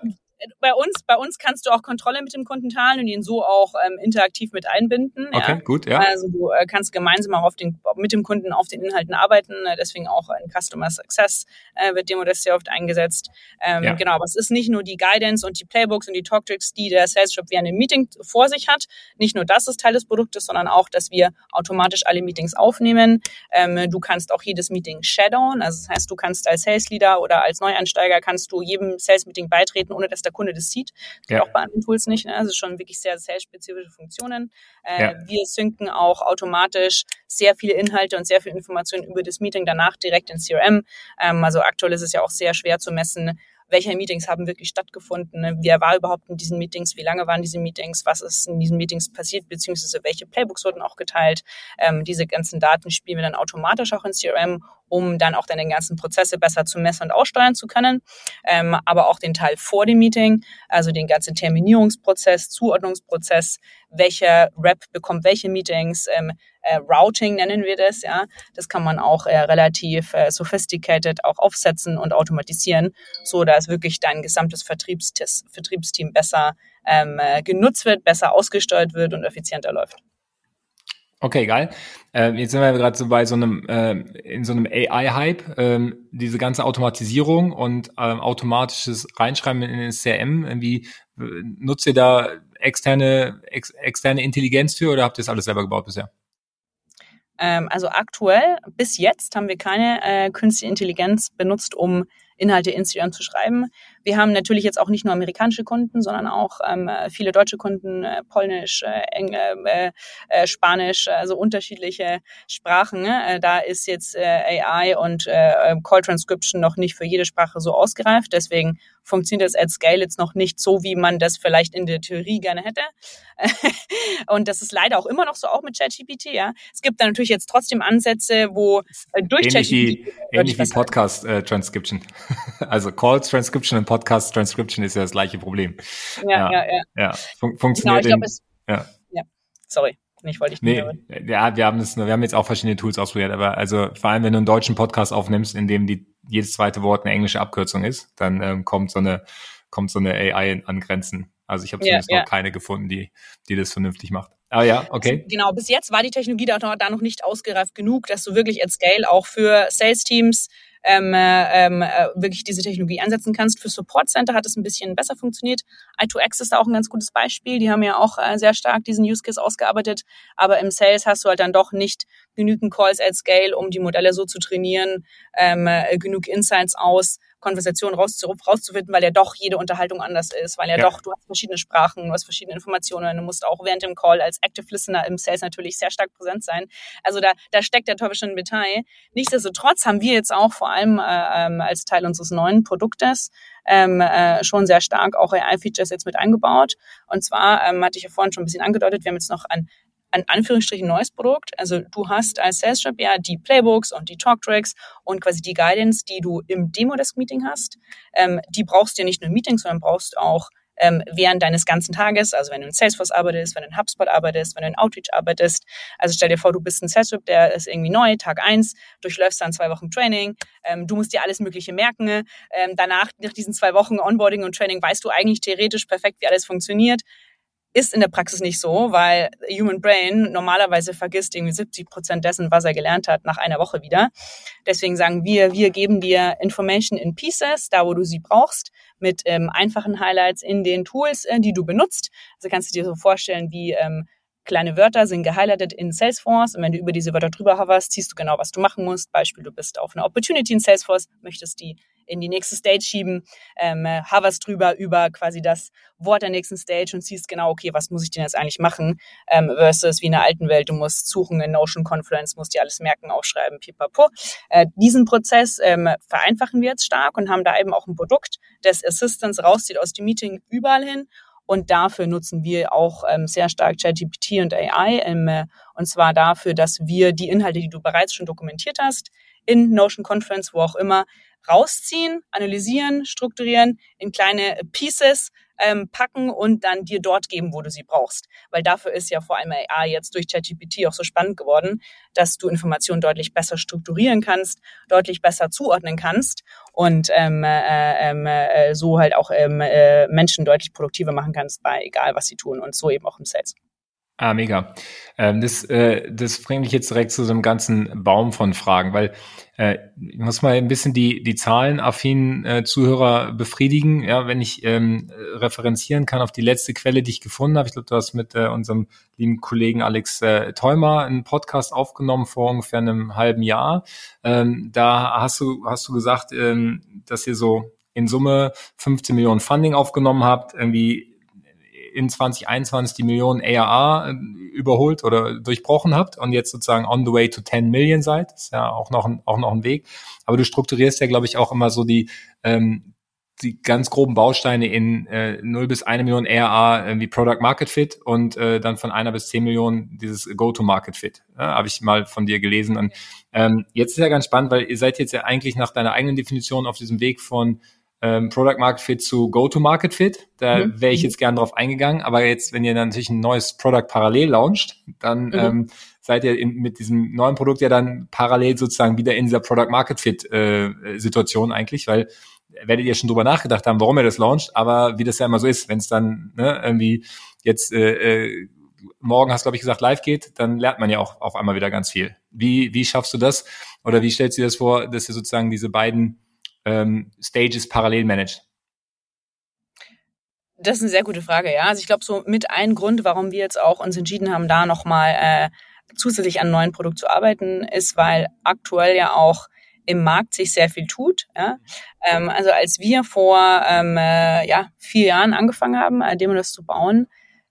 bei uns, bei uns kannst du auch Kontrolle mit dem Kunden teilen und ihn so auch ähm, interaktiv mit einbinden. Okay, ja. gut, ja. Also du äh, kannst gemeinsam auch auf den, mit dem Kunden auf den Inhalten arbeiten. Äh, deswegen auch in Customer Success äh, wird Demodest sehr oft eingesetzt. Ähm, ja. Genau, aber es ist nicht nur die Guidance und die Playbooks und die Talktricks, die der Sales Shop während dem Meeting vor sich hat. Nicht nur das ist Teil des Produktes, sondern auch, dass wir automatisch alle Meetings aufnehmen. Ähm, du kannst auch jedes Meeting shadowen. Also das heißt, du kannst als Sales Leader oder als Neueinsteiger kannst du jedem Sales Meeting beitreten, ohne dass der Kunde das sieht. Das ja. auch bei anderen Tools nicht. Ne? Also schon wirklich sehr sales-spezifische Funktionen. Äh, ja. Wir synken auch automatisch sehr viele Inhalte und sehr viel Informationen über das Meeting danach direkt in CRM. Ähm, also aktuell ist es ja auch sehr schwer zu messen, welche Meetings haben wirklich stattgefunden, wer war überhaupt in diesen Meetings, wie lange waren diese Meetings, was ist in diesen Meetings passiert, beziehungsweise welche Playbooks wurden auch geteilt. Ähm, diese ganzen Daten spielen wir dann automatisch auch in CRM, um dann auch deine ganzen Prozesse besser zu messen und aussteuern zu können. Ähm, aber auch den Teil vor dem Meeting, also den ganzen Terminierungsprozess, Zuordnungsprozess, welcher Rep bekommt welche Meetings, ähm, äh, Routing nennen wir das, ja. Das kann man auch äh, relativ äh, sophisticated auch aufsetzen und automatisieren, so dass wirklich dein gesamtes Vertriebsteam besser ähm, äh, genutzt wird, besser ausgesteuert wird und effizienter läuft. Okay, geil. Äh, jetzt sind wir gerade so bei so einem äh, in so einem AI-Hype. Ähm, diese ganze Automatisierung und ähm, automatisches Reinschreiben in das CRM. Irgendwie äh, nutzt ihr da externe ex, externe Intelligenz für oder habt ihr das alles selber gebaut bisher? Ähm, also aktuell, bis jetzt haben wir keine äh, künstliche Intelligenz benutzt, um Inhalte in Instagram zu schreiben. Wir haben natürlich jetzt auch nicht nur amerikanische Kunden, sondern auch ähm, viele deutsche Kunden, äh, Polnisch, äh, Eng, äh, äh, Spanisch, also unterschiedliche Sprachen. Ne? Äh, da ist jetzt äh, AI und äh, Call Transcription noch nicht für jede Sprache so ausgereift. Deswegen funktioniert das at Scale jetzt noch nicht so, wie man das vielleicht in der Theorie gerne hätte. und das ist leider auch immer noch so, auch mit ChatGPT. Ja, es gibt da natürlich jetzt trotzdem Ansätze, wo äh, durch ähnlich ChatGPT ähnlich wie Podcast äh, Transcription, also Call Transcription und Podcast Transcription ist ja das gleiche Problem. Ja, ja, ja. ja. Fun funktioniert. Genau, ich glaub, es, ja. ja. Sorry. Ich wollte ich nicht. Nee, ja, wir haben das, wir haben jetzt auch verschiedene Tools ausprobiert, aber also vor allem, wenn du einen deutschen Podcast aufnimmst, in dem die jedes zweite Wort eine englische Abkürzung ist, dann ähm, kommt so eine kommt so eine AI an Grenzen. Also ich habe zumindest ja, ja. noch keine gefunden, die die das vernünftig macht. Ah ja, okay. Genau, bis jetzt war die Technologie da, da noch nicht ausgereift genug, dass du wirklich at Scale auch für Sales-Teams ähm, äh, ähm, äh, wirklich diese Technologie einsetzen kannst. Für Support Center hat es ein bisschen besser funktioniert. i2X ist da auch ein ganz gutes Beispiel. Die haben ja auch äh, sehr stark diesen Use Case ausgearbeitet. Aber im Sales hast du halt dann doch nicht genügend Calls at Scale, um die Modelle so zu trainieren, ähm, äh, genug Insights aus Konversation raus, rauszufinden, weil ja doch jede Unterhaltung anders ist, weil ja, ja, doch, du hast verschiedene Sprachen, du hast verschiedene Informationen, du musst auch während dem Call als Active Listener im Sales natürlich sehr stark präsent sein. Also da, da steckt der Teufel schon im Detail. Nichtsdestotrotz haben wir jetzt auch vor allem äh, ähm, als Teil unseres neuen Produktes ähm, äh, schon sehr stark auch AI-Features jetzt mit eingebaut. Und zwar ähm, hatte ich ja vorhin schon ein bisschen angedeutet, wir haben jetzt noch ein ein Anführungsstrichen neues Produkt. Also du hast als Sales Rep ja die Playbooks und die Talktracks und quasi die Guidance, die du im Demo-Desk-Meeting hast. Ähm, die brauchst du ja nicht nur im Meeting, sondern brauchst auch ähm, während deines ganzen Tages, also wenn du in Salesforce arbeitest, wenn du in HubSpot arbeitest, wenn du in Outreach arbeitest. Also stell dir vor, du bist ein Sales Rep, der ist irgendwie neu, Tag eins, durchläufst dann zwei Wochen Training, ähm, du musst dir alles Mögliche merken. Ähm, danach, nach diesen zwei Wochen Onboarding und Training, weißt du eigentlich theoretisch perfekt, wie alles funktioniert ist in der Praxis nicht so, weil Human Brain normalerweise vergisst irgendwie 70 Prozent dessen, was er gelernt hat, nach einer Woche wieder. Deswegen sagen wir, wir geben dir Information in Pieces, da wo du sie brauchst, mit ähm, einfachen Highlights in den Tools, äh, die du benutzt. Also kannst du dir so vorstellen, wie ähm, kleine Wörter sind gehighlightet in Salesforce und wenn du über diese Wörter drüber hoverst, siehst du genau, was du machen musst. Beispiel, du bist auf einer Opportunity in Salesforce, möchtest die in die nächste Stage schieben, ähm, hoverst drüber über quasi das Wort der nächsten Stage und siehst genau, okay, was muss ich denn jetzt eigentlich machen, ähm, versus wie in der alten Welt, du musst suchen in Notion Confluence, musst dir alles merken, aufschreiben, pipapo. Äh, diesen Prozess ähm, vereinfachen wir jetzt stark und haben da eben auch ein Produkt, das Assistance rauszieht aus dem Meeting überall hin und dafür nutzen wir auch ähm, sehr stark ChatGPT und AI. Ähm, äh, und zwar dafür, dass wir die Inhalte, die du bereits schon dokumentiert hast, in Notion Conference, wo auch immer, rausziehen, analysieren, strukturieren, in kleine Pieces ähm, packen und dann dir dort geben, wo du sie brauchst. Weil dafür ist ja vor allem AI jetzt durch ChatGPT auch so spannend geworden, dass du Informationen deutlich besser strukturieren kannst, deutlich besser zuordnen kannst und ähm, äh, ähm, äh, so halt auch ähm, äh, Menschen deutlich produktiver machen kannst bei egal was sie tun und so eben auch im Sales. Ah, mega. Ähm, das, äh, das bringt mich jetzt direkt zu so einem ganzen Baum von Fragen, weil äh, ich muss mal ein bisschen die, die zahlenaffinen äh, Zuhörer befriedigen. Ja, wenn ich ähm, referenzieren kann auf die letzte Quelle, die ich gefunden habe. Ich glaube, du hast mit äh, unserem lieben Kollegen Alex äh, Theumer einen Podcast aufgenommen vor ungefähr einem halben Jahr. Ähm, da hast du, hast du gesagt, ähm, dass ihr so in Summe 15 Millionen Funding aufgenommen habt, irgendwie in 2021 die Millionen ARA äh, überholt oder durchbrochen habt und jetzt sozusagen on the way to 10 Million seid. Ist ja auch noch ein, auch noch ein Weg. Aber du strukturierst ja, glaube ich, auch immer so die, ähm, die ganz groben Bausteine in äh, 0 bis 1 Million ARA wie Product Market Fit und äh, dann von einer bis 10 Millionen dieses Go-to-Market Fit. Ja, Habe ich mal von dir gelesen. Und ähm, jetzt ist ja ganz spannend, weil ihr seid jetzt ja eigentlich nach deiner eigenen Definition auf diesem Weg von ähm, Product Market Fit zu Go-to-Market Fit. Da mhm. wäre ich jetzt gern drauf eingegangen. Aber jetzt, wenn ihr dann natürlich ein neues Product parallel launcht, dann mhm. ähm, seid ihr in, mit diesem neuen Produkt ja dann parallel sozusagen wieder in dieser Product Market Fit äh, Situation eigentlich, weil werdet ihr schon drüber nachgedacht haben, warum ihr das launcht, aber wie das ja immer so ist, wenn es dann ne, irgendwie jetzt äh, äh, morgen hast glaube ich gesagt live geht, dann lernt man ja auch auf einmal wieder ganz viel. Wie wie schaffst du das oder wie stellst du dir das vor, dass ihr sozusagen diese beiden ähm, Stages parallel managt? Das ist eine sehr gute Frage, ja. Also ich glaube, so mit ein Grund, warum wir jetzt auch uns entschieden haben, da nochmal äh, zusätzlich an einem neuen Produkt zu arbeiten, ist, weil aktuell ja auch im Markt sich sehr viel tut. Ja? Ähm, also als wir vor ähm, äh, ja, vier Jahren angefangen haben, äh, Demonos zu bauen,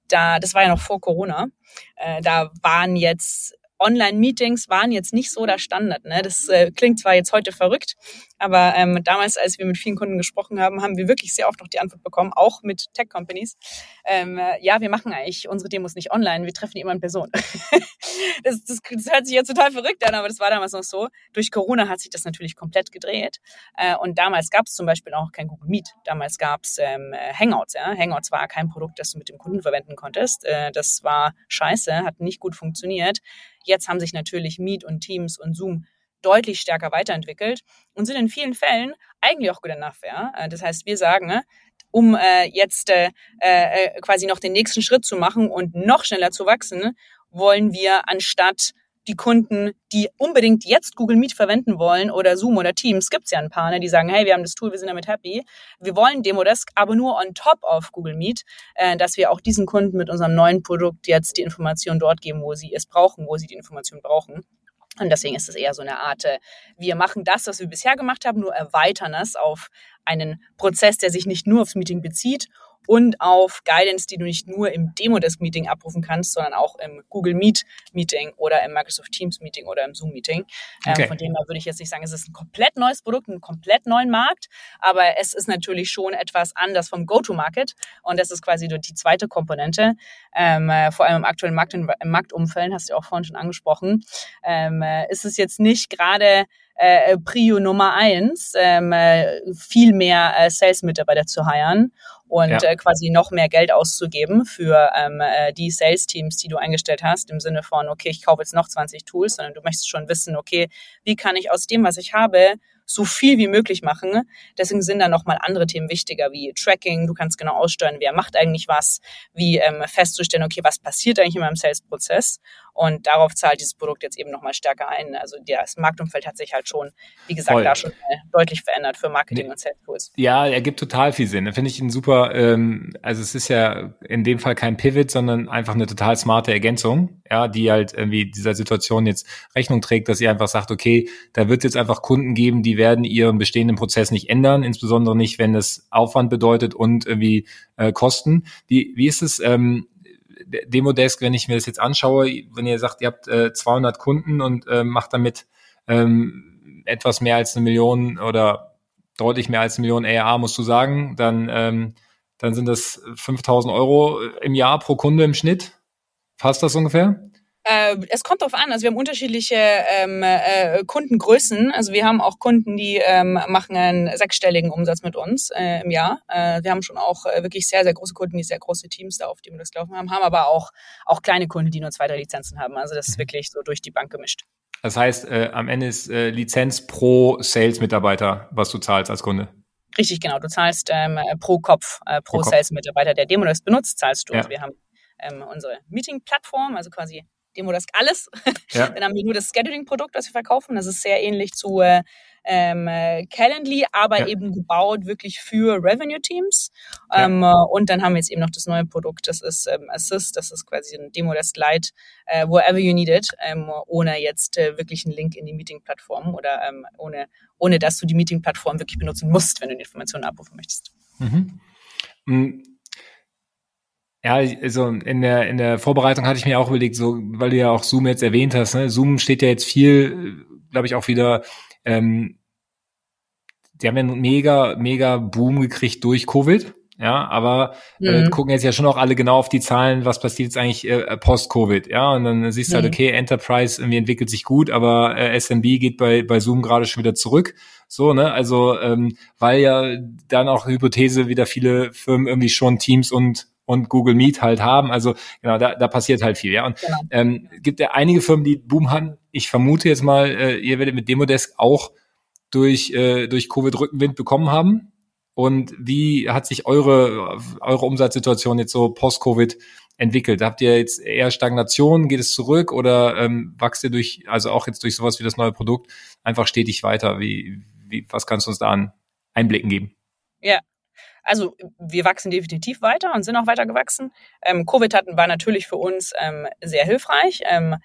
da, das war ja noch vor Corona, äh, da waren jetzt Online-Meetings waren jetzt nicht so der Standard. Ne? Das äh, klingt zwar jetzt heute verrückt, aber ähm, damals, als wir mit vielen Kunden gesprochen haben, haben wir wirklich sehr oft noch die Antwort bekommen, auch mit Tech-Companies. Ähm, äh, ja, wir machen eigentlich unsere Demos nicht online, wir treffen immer in Person. das, das, das, hört sich jetzt total verrückt an, aber das war damals noch so. Durch Corona hat sich das natürlich komplett gedreht. Äh, und damals gab es zum Beispiel auch kein Google Meet. Damals gab es ähm, Hangouts. Ja? Hangouts war kein Produkt, das du mit dem Kunden verwenden konntest. Äh, das war scheiße, hat nicht gut funktioniert. Jetzt haben sich natürlich Meet und Teams und Zoom deutlich stärker weiterentwickelt und sind in vielen Fällen eigentlich auch good enough. Ja? Äh, das heißt, wir sagen, ne, um äh, jetzt äh, quasi noch den nächsten Schritt zu machen und noch schneller zu wachsen, wollen wir anstatt die Kunden, die unbedingt jetzt Google Meet verwenden wollen oder Zoom oder Teams, gibt's ja ein paar, ne, die sagen, hey, wir haben das Tool, wir sind damit happy. Wir wollen Demodesk, aber nur on top of Google Meet, äh, dass wir auch diesen Kunden mit unserem neuen Produkt jetzt die Information dort geben, wo sie es brauchen, wo sie die Information brauchen. Und deswegen ist es eher so eine Art, äh, wir machen das, was wir bisher gemacht haben, nur erweitern es auf einen Prozess, der sich nicht nur aufs Meeting bezieht und auf Guidance, die du nicht nur im Demo-Desk-Meeting abrufen kannst, sondern auch im Google Meet-Meeting oder im Microsoft Teams-Meeting oder im Zoom-Meeting. Ähm, okay. Ähm, von dem her würde ich jetzt nicht sagen, es ist ein komplett neues Produkt, ein komplett neuen Markt, aber es ist natürlich schon etwas anders vom Go-to-Market und das ist quasi die zweite Komponente. Ähm, äh, vor allem im aktuellen Markt, im Marktumfeld, hast du auch vorhin schon angesprochen, ähm, äh, ist es jetzt nicht gerade äh, Prio Nummer eins, ähm, äh, viel mehr äh, Sales-Mitarbeiter zu heiren und ja. äh, quasi noch mehr Geld auszugeben für ähm, äh, die Sales-Teams, die du eingestellt hast, im Sinne von, okay, ich kaufe jetzt noch 20 Tools, sondern du möchtest schon wissen, okay, wie kann ich aus dem, was ich habe, so viel wie möglich machen. Deswegen sind da nochmal andere Themen wichtiger, wie Tracking. Du kannst genau aussteuern, wer macht eigentlich was, wie ähm, festzustellen, okay, was passiert eigentlich in meinem Sales-Prozess. Und darauf zahlt dieses Produkt jetzt eben nochmal stärker ein. Also das Marktumfeld hat sich halt schon, wie gesagt, Voll. da schon deutlich verändert für Marketing nee. und Sales Tools. Ja, ergibt total viel Sinn. Finde ich ein super, ähm, also es ist ja in dem Fall kein Pivot, sondern einfach eine total smarte Ergänzung, ja, die halt irgendwie dieser Situation jetzt Rechnung trägt, dass ihr einfach sagt, okay, da wird jetzt einfach Kunden geben, die werden ihren bestehenden Prozess nicht ändern, insbesondere nicht, wenn es Aufwand bedeutet und irgendwie äh, Kosten. Wie, wie ist es, ähm, Demodesk, wenn ich mir das jetzt anschaue, wenn ihr sagt, ihr habt äh, 200 Kunden und äh, macht damit ähm, etwas mehr als eine Million oder deutlich mehr als eine Million ARA, musst du sagen, dann, ähm, dann sind das 5000 Euro im Jahr pro Kunde im Schnitt. Passt das ungefähr? Äh, es kommt darauf an. Also wir haben unterschiedliche ähm, äh, Kundengrößen. Also wir haben auch Kunden, die ähm, machen einen sechsstelligen Umsatz mit uns äh, im Jahr. Äh, wir haben schon auch äh, wirklich sehr, sehr große Kunden, die sehr große Teams da, auf die wir das laufen haben, haben aber auch, auch kleine Kunden, die nur zwei, drei Lizenzen haben. Also das ist mhm. wirklich so durch die Bank gemischt. Das heißt, äh, am Ende ist äh, Lizenz pro Sales-Mitarbeiter, was du zahlst als Kunde. Richtig, genau. Du zahlst ähm, pro Kopf, äh, pro, pro Sales-Mitarbeiter, der Demo das benutzt, zahlst du. Ja. Also wir haben ähm, unsere Meeting-Plattform, also quasi Demodesk alles. Ja. Dann haben wir nur das Scheduling-Produkt, das wir verkaufen. Das ist sehr ähnlich zu äh, ähm, Calendly, aber ja. eben gebaut wirklich für Revenue-Teams. Ja. Ähm, und dann haben wir jetzt eben noch das neue Produkt, das ist ähm, Assist, das ist quasi ein Demodesk Lite, äh, wherever you need it, ähm, ohne jetzt äh, wirklich einen Link in die Meeting-Plattform oder ähm, ohne, ohne dass du die Meeting-Plattform wirklich benutzen musst, wenn du die Informationen abrufen möchtest. Mhm. Mm, ja, also in der, in der Vorbereitung hatte ich mir auch überlegt, so, weil du ja auch Zoom jetzt erwähnt hast, ne? Zoom steht ja jetzt viel, glaube ich, auch wieder, ähm, die haben ja einen mega, mega Boom gekriegt durch Covid. Ja, aber äh, mhm. gucken jetzt ja schon auch alle genau auf die Zahlen, was passiert jetzt eigentlich äh, post-Covid, ja, und dann siehst du halt, mhm. halt, okay, Enterprise irgendwie entwickelt sich gut, aber äh, SMB geht bei, bei Zoom gerade schon wieder zurück, so, ne, also, ähm, weil ja dann auch Hypothese wieder viele Firmen irgendwie schon Teams und und Google Meet halt haben. Also genau, da, da passiert halt viel. Ja, und genau. ähm, gibt ja einige Firmen, die Boom haben. Ich vermute jetzt mal, äh, ihr werdet mit Demodesk auch durch äh, durch Covid Rückenwind bekommen haben. Und wie hat sich eure eure Umsatzsituation jetzt so post-Covid entwickelt? Habt ihr jetzt eher Stagnation? Geht es zurück oder ähm, wächst ihr durch, also auch jetzt durch sowas wie das neue Produkt, einfach stetig weiter? Wie, wie was kannst du uns da an Einblicken geben? Ja, also wir wachsen definitiv weiter und sind auch weiter gewachsen. Ähm, Covid hatten, war natürlich für uns ähm, sehr hilfreich. Ähm,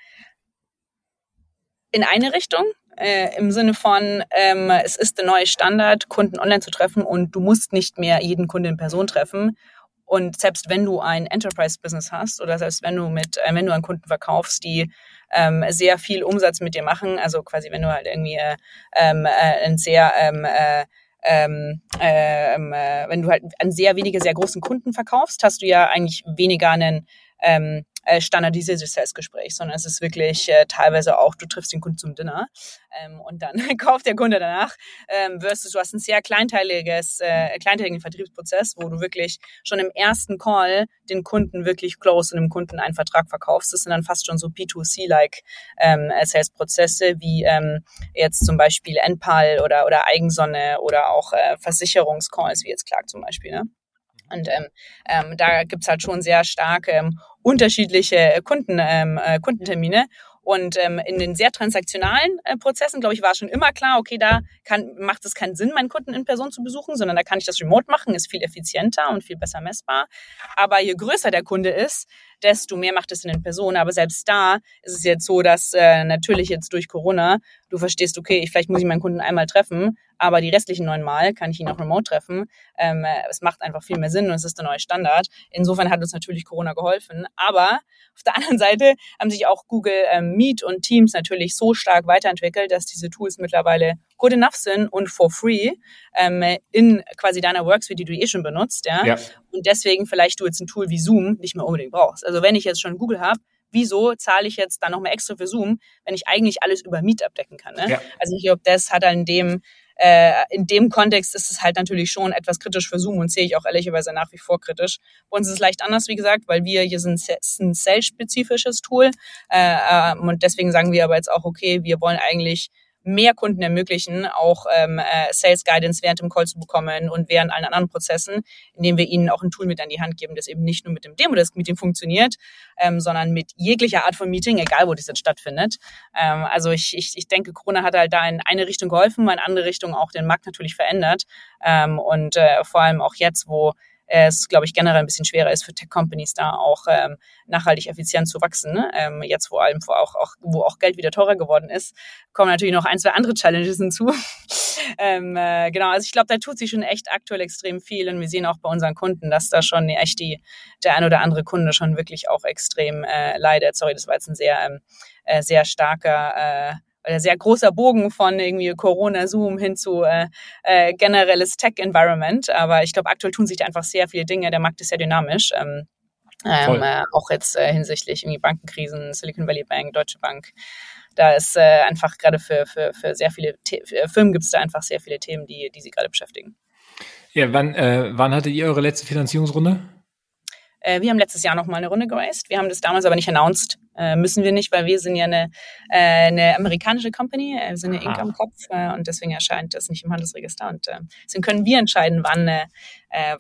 in eine Richtung, äh, im Sinne von, ähm, es ist der neue Standard, Kunden online zu treffen und du musst nicht mehr jeden Kunden in Person treffen. Und selbst wenn du ein Enterprise-Business hast oder selbst wenn du mit, äh, wenn du an Kunden verkaufst, die ähm, sehr viel Umsatz mit dir machen, also quasi wenn du halt irgendwie äh, ähm, äh, ein sehr ähm, äh, ähm, ähm, äh, wenn du halt an sehr wenige, sehr großen Kunden verkaufst, hast du ja eigentlich weniger einen ähm, äh, standardisiertes Sales-Gespräch, sondern es ist wirklich äh, teilweise auch, du triffst den Kunden zum Dinner ähm, und dann kauft der Kunde danach, ähm, versus du hast ein sehr kleinteiliges, äh, kleinteiligen Vertriebsprozess, wo du wirklich schon im ersten Call den Kunden wirklich close und dem Kunden einen Vertrag verkaufst. Das sind dann fast schon so P2C-like ähm, Sales-Prozesse, wie ähm, jetzt zum Beispiel Enpal oder, oder Eigensonne oder auch äh, Versicherungscalls, wie jetzt Clark zum Beispiel. Ne? Und ähm, ähm, da gibt's halt schon sehr stark ähm, unterschiedliche Kunden, ähm, äh, Kundentermine. Und ähm, in den sehr transaktionalen äh, Prozessen, glaube ich, war schon immer klar, okay, da kann, macht es keinen Sinn, meinen Kunden in Person zu besuchen, sondern da kann ich das remote machen, ist viel effizienter und viel besser messbar. Aber je größer der Kunde ist, desto mehr macht es in den Personen. Aber selbst da ist es jetzt so, dass äh, natürlich jetzt durch Corona du verstehst, okay, ich, vielleicht muss ich meinen Kunden einmal treffen, aber die restlichen neun Mal kann ich ihn auch remote treffen. Ähm, äh, es macht einfach viel mehr Sinn und es ist der neue Standard. Insofern hat uns natürlich Corona geholfen. Aber auf der anderen Seite haben sich auch Google ähm, Meet und Teams natürlich so stark weiterentwickelt, dass diese Tools mittlerweile good enough sind und for free ähm, in quasi deiner Worksuite, die du eh schon benutzt. Ja? ja. Und deswegen vielleicht du jetzt ein Tool wie Zoom nicht mehr unbedingt brauchst. Also wenn ich jetzt schon Google habe, wieso zahle ich jetzt dann nochmal extra für Zoom, wenn ich eigentlich alles über Meet abdecken kann. Ne? Ja. Also ich glaube, das hat dann in dem äh, in dem Kontext ist es halt natürlich schon etwas kritisch für Zoom und sehe ich auch ehrlicherweise nach wie vor kritisch. Bei uns ist es leicht anders, wie gesagt, weil wir hier sind ein sales-spezifisches Tool äh, äh, und deswegen sagen wir aber jetzt auch, okay, wir wollen eigentlich mehr Kunden ermöglichen, auch ähm, äh, Sales Guidance während dem Call zu bekommen und während allen anderen Prozessen, indem wir ihnen auch ein Tool mit an die Hand geben, das eben nicht nur mit dem Demo-Desk-Meeting funktioniert, ähm, sondern mit jeglicher Art von Meeting, egal wo das jetzt stattfindet. Ähm, also ich, ich, ich denke, Corona hat halt da in eine Richtung geholfen, in andere Richtung auch den Markt natürlich verändert. Ähm, und äh, vor allem auch jetzt, wo es, glaube ich, generell ein bisschen schwerer ist für Tech-Companies da auch ähm, nachhaltig effizient zu wachsen. Ne? Ähm, jetzt vor allem, wo auch, auch, wo auch Geld wieder teurer geworden ist, kommen natürlich noch ein, zwei andere Challenges hinzu. ähm, äh, genau, also ich glaube, da tut sich schon echt aktuell extrem viel und wir sehen auch bei unseren Kunden, dass da schon echt die, der ein oder andere Kunde schon wirklich auch extrem äh, leidet. Sorry, das war jetzt ein sehr, ähm, äh, sehr starker äh, oder sehr großer Bogen von irgendwie Corona, Zoom hin zu äh, äh, generelles Tech-Environment. Aber ich glaube, aktuell tun sich da einfach sehr viele Dinge. Der Markt ist sehr dynamisch. Ähm, ähm, äh, auch jetzt äh, hinsichtlich irgendwie Bankenkrisen, Silicon Valley Bank, Deutsche Bank. Da ist äh, einfach gerade für, für, für sehr viele The für Firmen gibt es da einfach sehr viele Themen, die, die sie gerade beschäftigen. Ja, wann, äh, wann hattet ihr eure letzte Finanzierungsrunde? Äh, wir haben letztes Jahr noch mal eine Runde geraced. Wir haben das damals aber nicht announced. Äh, müssen wir nicht, weil wir sind ja eine, äh, eine amerikanische Company, äh, wir sind eine Inc. am Kopf äh, und deswegen erscheint das nicht im Handelsregister. Und äh, deswegen können wir entscheiden, wann,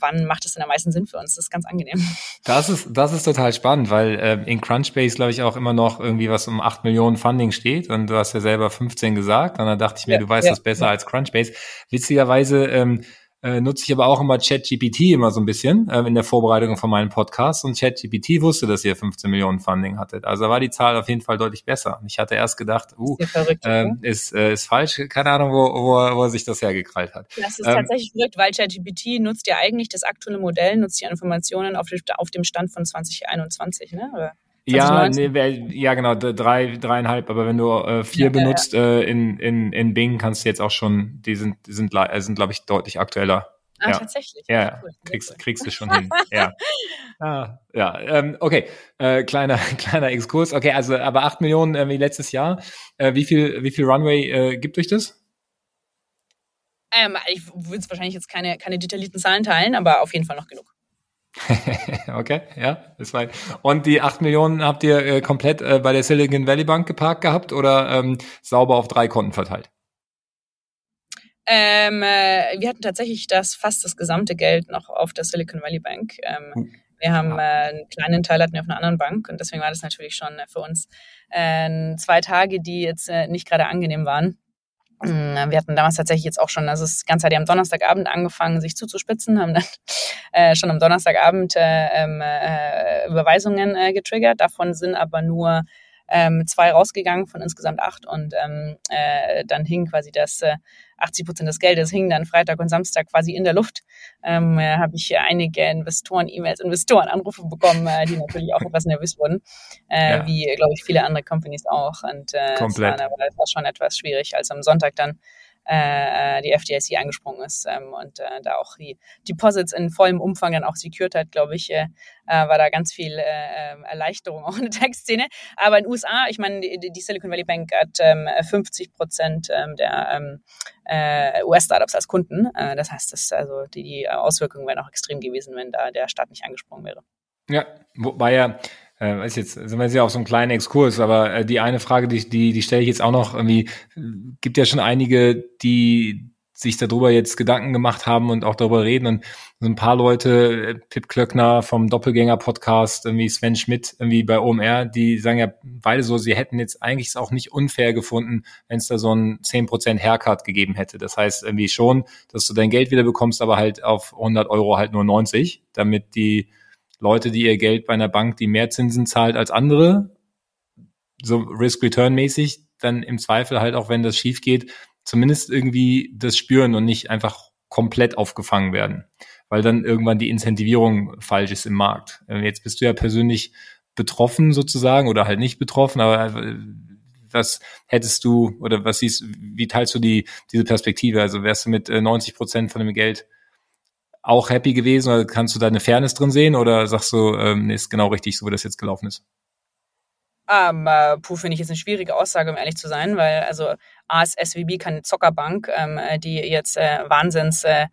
wann macht es denn am meisten Sinn für uns. Das ist ganz angenehm. Das ist, das ist total spannend, weil äh, in Crunchbase, glaube ich, auch immer noch irgendwie was um 8 Millionen Funding steht. Und du hast ja selber 15 gesagt. Und dann dachte ich mir, ja, du weißt ja, das besser ja. als Crunchbase. Witzigerweise ähm, äh, nutze ich aber auch immer ChatGPT immer so ein bisschen äh, in der Vorbereitung von meinem Podcast und ChatGPT wusste, dass ihr 15 Millionen Funding hattet. Also war die Zahl auf jeden Fall deutlich besser. Ich hatte erst gedacht, uh, verrückt, äh, ist, äh, ist falsch, keine Ahnung, wo, wo, wo er sich das hergekrallt hat. Das ist ähm, tatsächlich verrückt, weil ChatGPT nutzt ja eigentlich das aktuelle Modell, nutzt die Informationen auf, auf dem Stand von 2021, ne? Oder? Ja, nee, ja, genau, drei, dreieinhalb, aber wenn du äh, vier ja, benutzt ja. Äh, in, in, in Bing, kannst du jetzt auch schon, die sind, die sind, äh, sind glaube ich, deutlich aktueller. Ah, ja. tatsächlich. Ja, cool. kriegst, kriegst du schon hin. ja. Ah, ja, ähm, okay. Äh, kleiner, kleiner Exkurs. Okay, also aber acht Millionen äh, wie letztes Jahr. Äh, wie viel, wie viel Runway äh, gibt euch das? Ähm, ich würde wahrscheinlich jetzt keine, keine detaillierten Zahlen teilen, aber auf jeden Fall noch genug. okay, ja, ist weit. Und die acht Millionen habt ihr äh, komplett äh, bei der Silicon Valley Bank geparkt gehabt oder ähm, sauber auf drei Konten verteilt? Ähm, äh, wir hatten tatsächlich das fast das gesamte Geld noch auf der Silicon Valley Bank. Ähm, hm. wir haben äh, einen kleinen Teil hatten wir auf einer anderen Bank und deswegen war das natürlich schon äh, für uns äh, zwei Tage, die jetzt äh, nicht gerade angenehm waren. Mm, wir hatten damals tatsächlich jetzt auch schon, also das Ganze hat ja am Donnerstagabend angefangen, sich zuzuspitzen, haben dann äh, schon am Donnerstagabend äh, ähm, äh, Überweisungen äh, getriggert. Davon sind aber nur ähm, zwei rausgegangen von insgesamt acht und ähm, äh, dann hing quasi das äh, 80 Prozent des Geldes hingen dann Freitag und Samstag quasi in der Luft. Ähm, äh, habe ich einige Investoren-E-Mails, Investoren-Anrufe bekommen, äh, die natürlich auch etwas nervös wurden, äh, ja. wie glaube ich viele andere Companies auch. Und äh, Komplett. Es war, aber das war schon etwas schwierig, als am Sonntag dann äh, die FDIC eingesprungen ist ähm, und äh, da auch die Deposits in vollem Umfang dann auch secured hat, glaube ich, äh, äh, war da ganz viel äh, ähm, Erleichterung auch in der Tech-Szene. Aber in den USA, ich meine, die, die Silicon Valley Bank hat ähm, 50 Prozent ähm, der ähm, äh, US-Startups als Kunden. Äh, das heißt, das, also die, die Auswirkungen wären auch extrem gewesen, wenn da der Staat nicht angesprungen wäre. Ja, wobei ja äh, weiß jetzt, sind wir jetzt ja auf so einem kleinen Exkurs, aber äh, die eine Frage, die, die, die stelle ich jetzt auch noch irgendwie, gibt ja schon einige, die sich darüber jetzt Gedanken gemacht haben und auch darüber reden und so ein paar Leute, äh, Pip Klöckner vom Doppelgänger-Podcast, irgendwie Sven Schmidt, irgendwie bei OMR, die sagen ja beide so, sie hätten jetzt eigentlich es auch nicht unfair gefunden, wenn es da so ein 10% Haircut gegeben hätte. Das heißt irgendwie schon, dass du dein Geld wieder bekommst, aber halt auf 100 Euro halt nur 90, damit die Leute, die ihr Geld bei einer Bank, die mehr Zinsen zahlt als andere, so Risk-Return-mäßig, dann im Zweifel halt auch, wenn das schief geht, zumindest irgendwie das spüren und nicht einfach komplett aufgefangen werden, weil dann irgendwann die Incentivierung falsch ist im Markt. Äh, jetzt bist du ja persönlich betroffen sozusagen oder halt nicht betroffen, aber äh, was hättest du oder was siehst, wie teilst du die, diese Perspektive? Also wärst du mit 90 äh, Prozent von dem Geld auch happy gewesen oder kannst du da Fairness drin sehen oder sagst du, ähm, ist genau richtig, so wie das jetzt gelaufen ist? Ähm, äh, puh, finde ich jetzt eine schwierige Aussage, um ehrlich zu sein, weil also A ist SWB keine Zockerbank, ähm, die jetzt äh, Wahnsinns äh,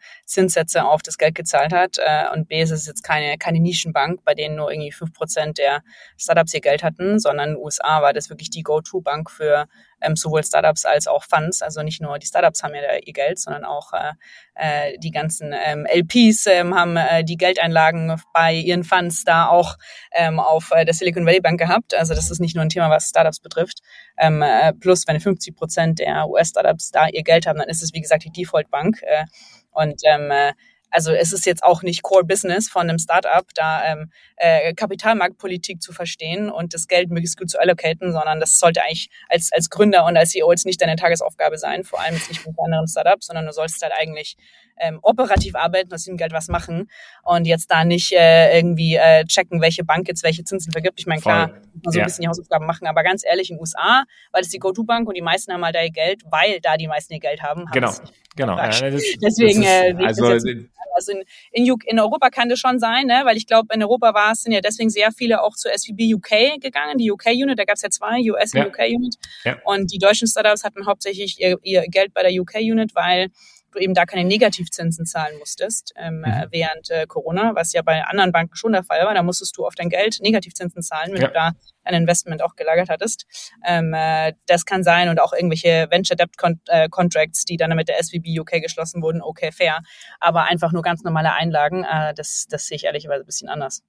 auf das Geld gezahlt hat äh, und B ist es jetzt keine, keine Nischenbank, bei denen nur irgendwie fünf Prozent der Startups ihr Geld hatten, sondern in den USA war das wirklich die Go-To-Bank für ähm, sowohl Startups als auch Funds. Also nicht nur die Startups haben ja ihr Geld, sondern auch äh, äh die ganzen ähm, LPs ähm, haben äh, die Geldeinlagen bei ihren Funds da auch ähm, auf äh, der Silicon Valley Bank gehabt. Also das ist nicht nur ein Thema, was Startups betrifft. Ähm, äh, plus, wenn 50 Prozent der US-Startups da ihr Geld haben, dann ist es, wie gesagt, die Default-Bank. Äh, und ähm, äh, also es ist jetzt auch nicht Core Business von einem Startup, da ähm, äh, Kapitalmarktpolitik zu verstehen und das Geld möglichst gut zu allocaten, sondern das sollte eigentlich als, als Gründer und als CEO jetzt nicht deine Tagesaufgabe sein, vor allem jetzt nicht mit anderen Startups, sondern du sollst halt eigentlich ähm, operativ arbeiten, aus dem Geld was machen und jetzt da nicht äh, irgendwie äh, checken, welche Bank jetzt welche Zinsen vergibt. Ich meine, klar, muss man so ja. ein bisschen die Hausaufgaben machen, aber ganz ehrlich, in den USA, weil es die Go-To-Bank und die meisten haben halt da ihr Geld, weil da die meisten ihr Geld haben. haben genau, genau. Ja, das, Deswegen, das ist, äh, also, also in, in, in, Europa kann das schon sein, ne? weil ich glaube, in Europa war es, sind ja deswegen sehr viele auch zur SVB UK gegangen, die UK-Unit, da gab es ja zwei, US und UK-Unit. Ja. Und die deutschen Startups hatten hauptsächlich ihr, ihr Geld bei der UK-Unit, weil du eben da keine Negativzinsen zahlen musstest ähm, mhm. Äh, während äh, Corona, was ja bei anderen Banken schon der Fall war. Da musstest du auf dein Geld Negativzinsen zahlen, wenn ja. du da ein Investment auch gelagert hattest. Ähm, äh, das kann sein und auch irgendwelche Venture Debt Con äh, Contracts, die dann mit der SVB UK geschlossen wurden, okay, fair. Aber einfach nur ganz normale Einlagen, äh, das, das sehe ich ehrlicherweise ein bisschen anders.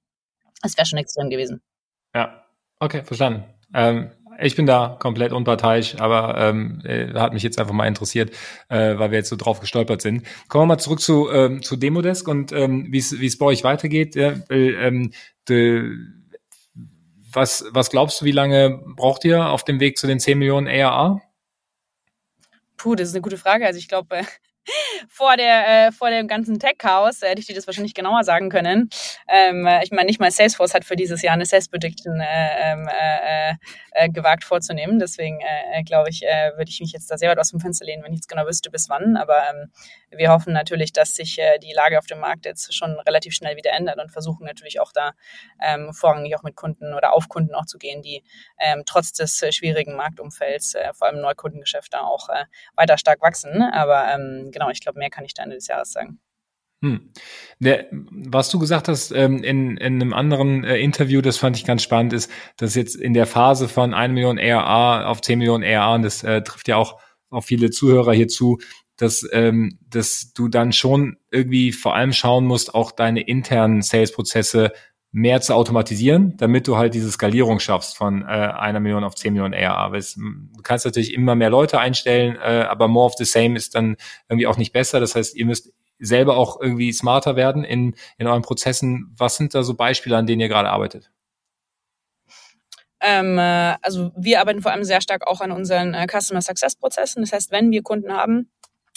Das wäre schon extrem gewesen. Ja, okay, verstanden. Ähm, ich bin da komplett unparteiisch, aber ähm, äh, hat mich jetzt einfach mal interessiert, äh, weil wir jetzt so drauf gestolpert sind. Kommen wir mal zurück zu, ähm, zu Demodesk und ähm, wie es bei euch weitergeht. Ja, ähm, de, was, was glaubst du, wie lange braucht ihr auf dem Weg zu den 10 Millionen ARA? Puh, das ist eine gute Frage. Also ich glaube, vor, der, äh, vor dem ganzen Tech-Chaos hätte ich dir das wahrscheinlich genauer sagen können. Ähm, äh, ich meine, nicht mal Salesforce hat für dieses Jahr eine Sales Prediction äh, ähm, äh, äh, gewagt vorzunehmen. Deswegen äh, glaube ich, äh, würde ich mich jetzt da sehr weit aus dem Fenster lehnen, wenn ich jetzt genau wüsste, bis wann. Aber ähm, wir hoffen natürlich, dass sich äh, die Lage auf dem Markt jetzt schon relativ schnell wieder ändert und versuchen natürlich auch da ähm, vorrangig auch mit Kunden oder auf Kunden auch zu gehen, die ähm, trotz des äh, schwierigen Marktumfelds, äh, vor allem Neukundengeschäft, da auch äh, weiter stark wachsen. Aber ähm, genau, ich glaube, mehr kann ich da Ende des Jahres sagen. Hm. Der, was du gesagt hast ähm, in, in einem anderen äh, Interview, das fand ich ganz spannend, ist, dass jetzt in der Phase von 1 Million ERA auf 10 Millionen ERA, und das äh, trifft ja auch auf viele Zuhörer hierzu, dass, ähm, dass du dann schon irgendwie vor allem schauen musst, auch deine internen Sales-Prozesse mehr zu automatisieren, damit du halt diese Skalierung schaffst von äh, einer Million auf zehn Millionen ARA. du kannst natürlich immer mehr Leute einstellen, äh, aber more of the same ist dann irgendwie auch nicht besser. Das heißt, ihr müsst selber auch irgendwie smarter werden in, in euren Prozessen. Was sind da so Beispiele, an denen ihr gerade arbeitet? Ähm, äh, also wir arbeiten vor allem sehr stark auch an unseren äh, Customer Success Prozessen. Das heißt, wenn wir Kunden haben,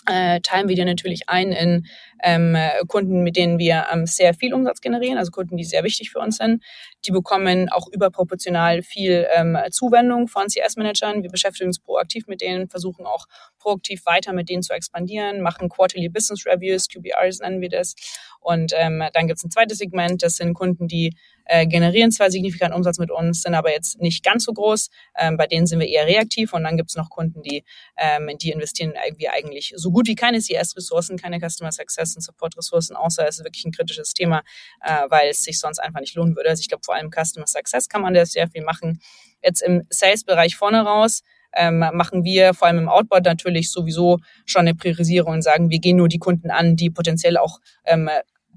äh, teilen wir die natürlich ein in ähm, Kunden, mit denen wir ähm, sehr viel Umsatz generieren, also Kunden, die sehr wichtig für uns sind. Die bekommen auch überproportional viel ähm, Zuwendung von CS-Managern. Wir beschäftigen uns proaktiv mit denen, versuchen auch proaktiv weiter mit denen zu expandieren, machen Quarterly Business Reviews, QBRs nennen wir das. Und ähm, dann gibt es ein zweites Segment, das sind Kunden, die äh, generieren zwar signifikant Umsatz mit uns, sind aber jetzt nicht ganz so groß. Ähm, bei denen sind wir eher reaktiv und dann gibt es noch Kunden, die, ähm, die investieren irgendwie eigentlich so gut wie keine CS-Ressourcen, keine Customer Success und Support-Ressourcen, außer es ist wirklich ein kritisches Thema, äh, weil es sich sonst einfach nicht lohnen würde. Also ich glaube, vor allem Customer Success kann man da sehr viel machen. Jetzt im Sales-Bereich vorne raus ähm, machen wir vor allem im Outbound natürlich sowieso schon eine Priorisierung und sagen, wir gehen nur die Kunden an, die potenziell auch ähm,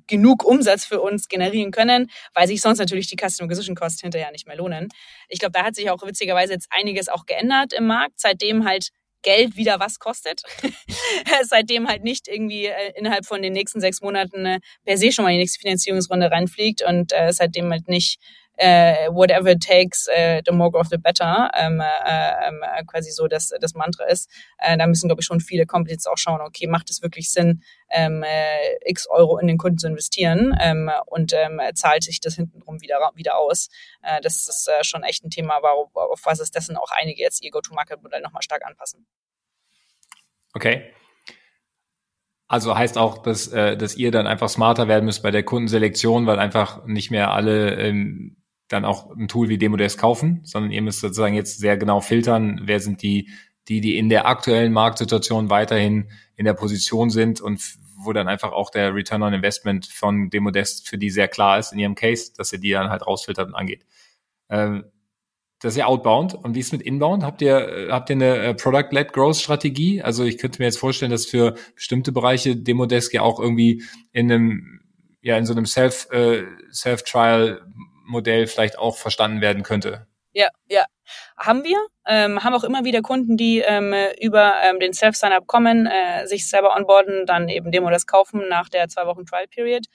genug Umsatz für uns generieren können, weil sich sonst natürlich die Customer Acquisition Costs hinterher nicht mehr lohnen. Ich glaube, da hat sich auch witzigerweise jetzt einiges auch geändert im Markt, seitdem halt Geld wieder was kostet. Seitdem halt nicht irgendwie äh, innerhalb von den nächsten sechs Monaten äh, per se schon mal die nächste Finanzierungsrunde reinfliegt und äh, seitdem halt nicht äh, whatever it takes, äh, the more growth, the better, ähm, äh, ähm, äh, quasi so das, das Mantra ist. Äh, da müssen, glaube ich, schon viele Companies auch schauen, okay, macht es wirklich Sinn, ähm, äh, x Euro in den Kunden zu investieren ähm, und ähm, zahlt sich das hintenrum wieder, wieder aus. Das ist schon echt ein Thema, warum, auf was es dessen auch einige jetzt ihr Go-to-Market-Modell nochmal stark anpassen. Okay. Also heißt auch, dass, dass ihr dann einfach smarter werden müsst bei der Kundenselektion, weil einfach nicht mehr alle dann auch ein Tool wie Demodesk kaufen, sondern ihr müsst sozusagen jetzt sehr genau filtern, wer sind die die, die in der aktuellen Marktsituation weiterhin in der Position sind und wo dann einfach auch der Return on Investment von Demodest für die sehr klar ist in ihrem Case, dass ihr die dann halt rausfiltert und angeht. Ähm, das ist ja outbound. Und wie ist mit inbound? Habt ihr, äh, habt ihr eine äh, Product-led Growth Strategie? Also ich könnte mir jetzt vorstellen, dass für bestimmte Bereiche Demodesk ja auch irgendwie in einem, ja, in so einem Self, äh, Self-Trial Modell vielleicht auch verstanden werden könnte. Ja, ja. Haben wir. Ähm, haben auch immer wieder Kunden, die ähm, über ähm, den Self-Sign-Up kommen, äh, sich selber onboarden, dann eben Demo das kaufen nach der zwei Wochen Trial-Period.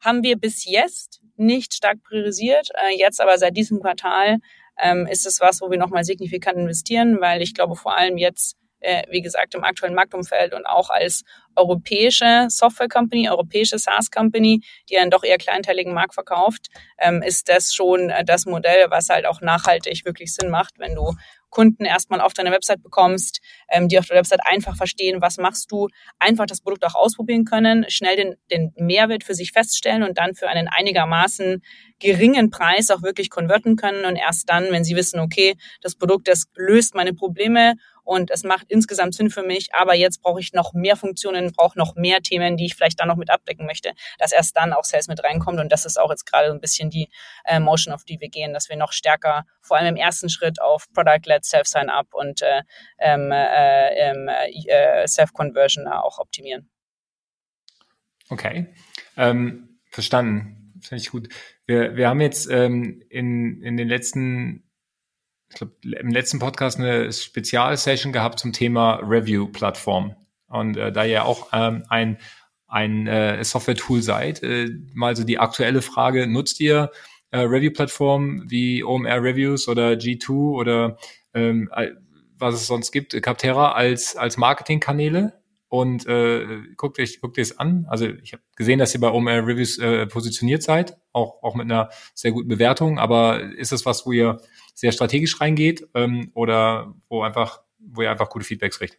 Haben wir bis jetzt nicht stark priorisiert. Äh, jetzt aber seit diesem Quartal ähm, ist es was, wo wir nochmal signifikant investieren, weil ich glaube vor allem jetzt äh, wie gesagt, im aktuellen Marktumfeld und auch als europäische Software Company, europäische SaaS Company, die einen doch eher kleinteiligen Markt verkauft, ähm, ist das schon äh, das Modell, was halt auch nachhaltig wirklich Sinn macht, wenn du Kunden erstmal auf deine Website bekommst, ähm, die auf der Website einfach verstehen, was machst du, einfach das Produkt auch ausprobieren können, schnell den, den Mehrwert für sich feststellen und dann für einen einigermaßen geringen Preis auch wirklich konverten können und erst dann, wenn sie wissen, okay, das Produkt, das löst meine Probleme und es macht insgesamt Sinn für mich, aber jetzt brauche ich noch mehr Funktionen, brauche noch mehr Themen, die ich vielleicht dann noch mit abdecken möchte, dass erst dann auch Sales mit reinkommt und das ist auch jetzt gerade so ein bisschen die äh, Motion, auf die wir gehen, dass wir noch stärker, vor allem im ersten Schritt auf Product-led Self-Sign-Up und äh, ähm, äh, ähm, äh, Self-Conversion auch optimieren. Okay, ähm, verstanden. Finde ich gut. Wir, wir haben jetzt ähm, in, in den letzten ich glaube, im letzten Podcast eine Spezialsession gehabt zum Thema Review-Plattform. Und äh, da ihr auch ähm, ein, ein äh, Software-Tool seid, äh, mal so die aktuelle Frage, nutzt ihr äh, Review-Plattformen wie OMR Reviews oder G2 oder ähm, was es sonst gibt, Capterra als, als Marketingkanäle? Und äh, guckt euch guckt es an. Also ich habe gesehen, dass ihr bei OMR Reviews äh, positioniert seid, auch, auch mit einer sehr guten Bewertung. Aber ist das was, wo ihr sehr strategisch reingeht ähm, oder wo einfach, wo ihr einfach gute Feedbacks kriegt?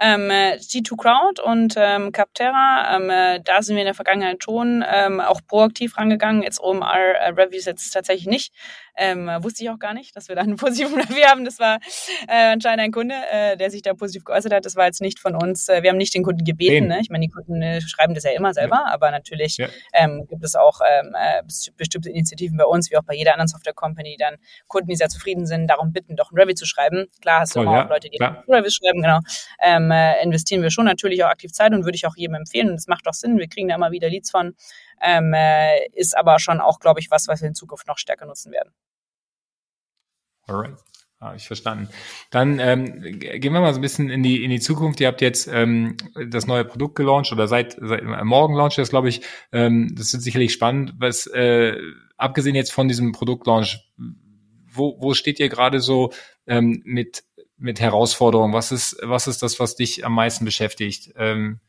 Ähm, G2 Crowd und ähm, Capterra, ähm, äh, da sind wir in der Vergangenheit schon ähm, auch proaktiv rangegangen. Jetzt OMR äh, Reviews jetzt tatsächlich nicht. Ähm, wusste ich auch gar nicht, dass wir da einen positiven Review haben. Das war äh, anscheinend ein Kunde, äh, der sich da positiv geäußert hat. Das war jetzt nicht von uns. Äh, wir haben nicht den Kunden gebeten. Ne? Ich meine, die Kunden äh, schreiben das ja immer selber, ja. aber natürlich ja. ähm, gibt es auch ähm, äh, bestimmte Initiativen bei uns, wie auch bei jeder anderen Software Company, dann Kunden, die sehr zufrieden sind, darum bitten, doch ein Review zu schreiben. Klar hast du Voll, immer ja. auch Leute, die Reviews schreiben, genau. Ähm, äh, investieren wir schon natürlich auch aktiv Zeit und würde ich auch jedem empfehlen. Und das macht doch Sinn. Wir kriegen da immer wieder Leads von. Ähm, äh, ist aber schon auch, glaube ich, was, was wir in Zukunft noch stärker nutzen werden. Alright. Habe ich verstanden. Dann ähm, gehen wir mal so ein bisschen in die in die Zukunft. Ihr habt jetzt ähm, das neue Produkt gelauncht oder seit, seit äh, morgen launcht das, glaube ich. Ähm, das ist sicherlich spannend. Was äh, abgesehen jetzt von diesem Produktlaunch, wo, wo steht ihr gerade so ähm, mit mit Herausforderungen? Was ist was ist das, was dich am meisten beschäftigt? Ähm,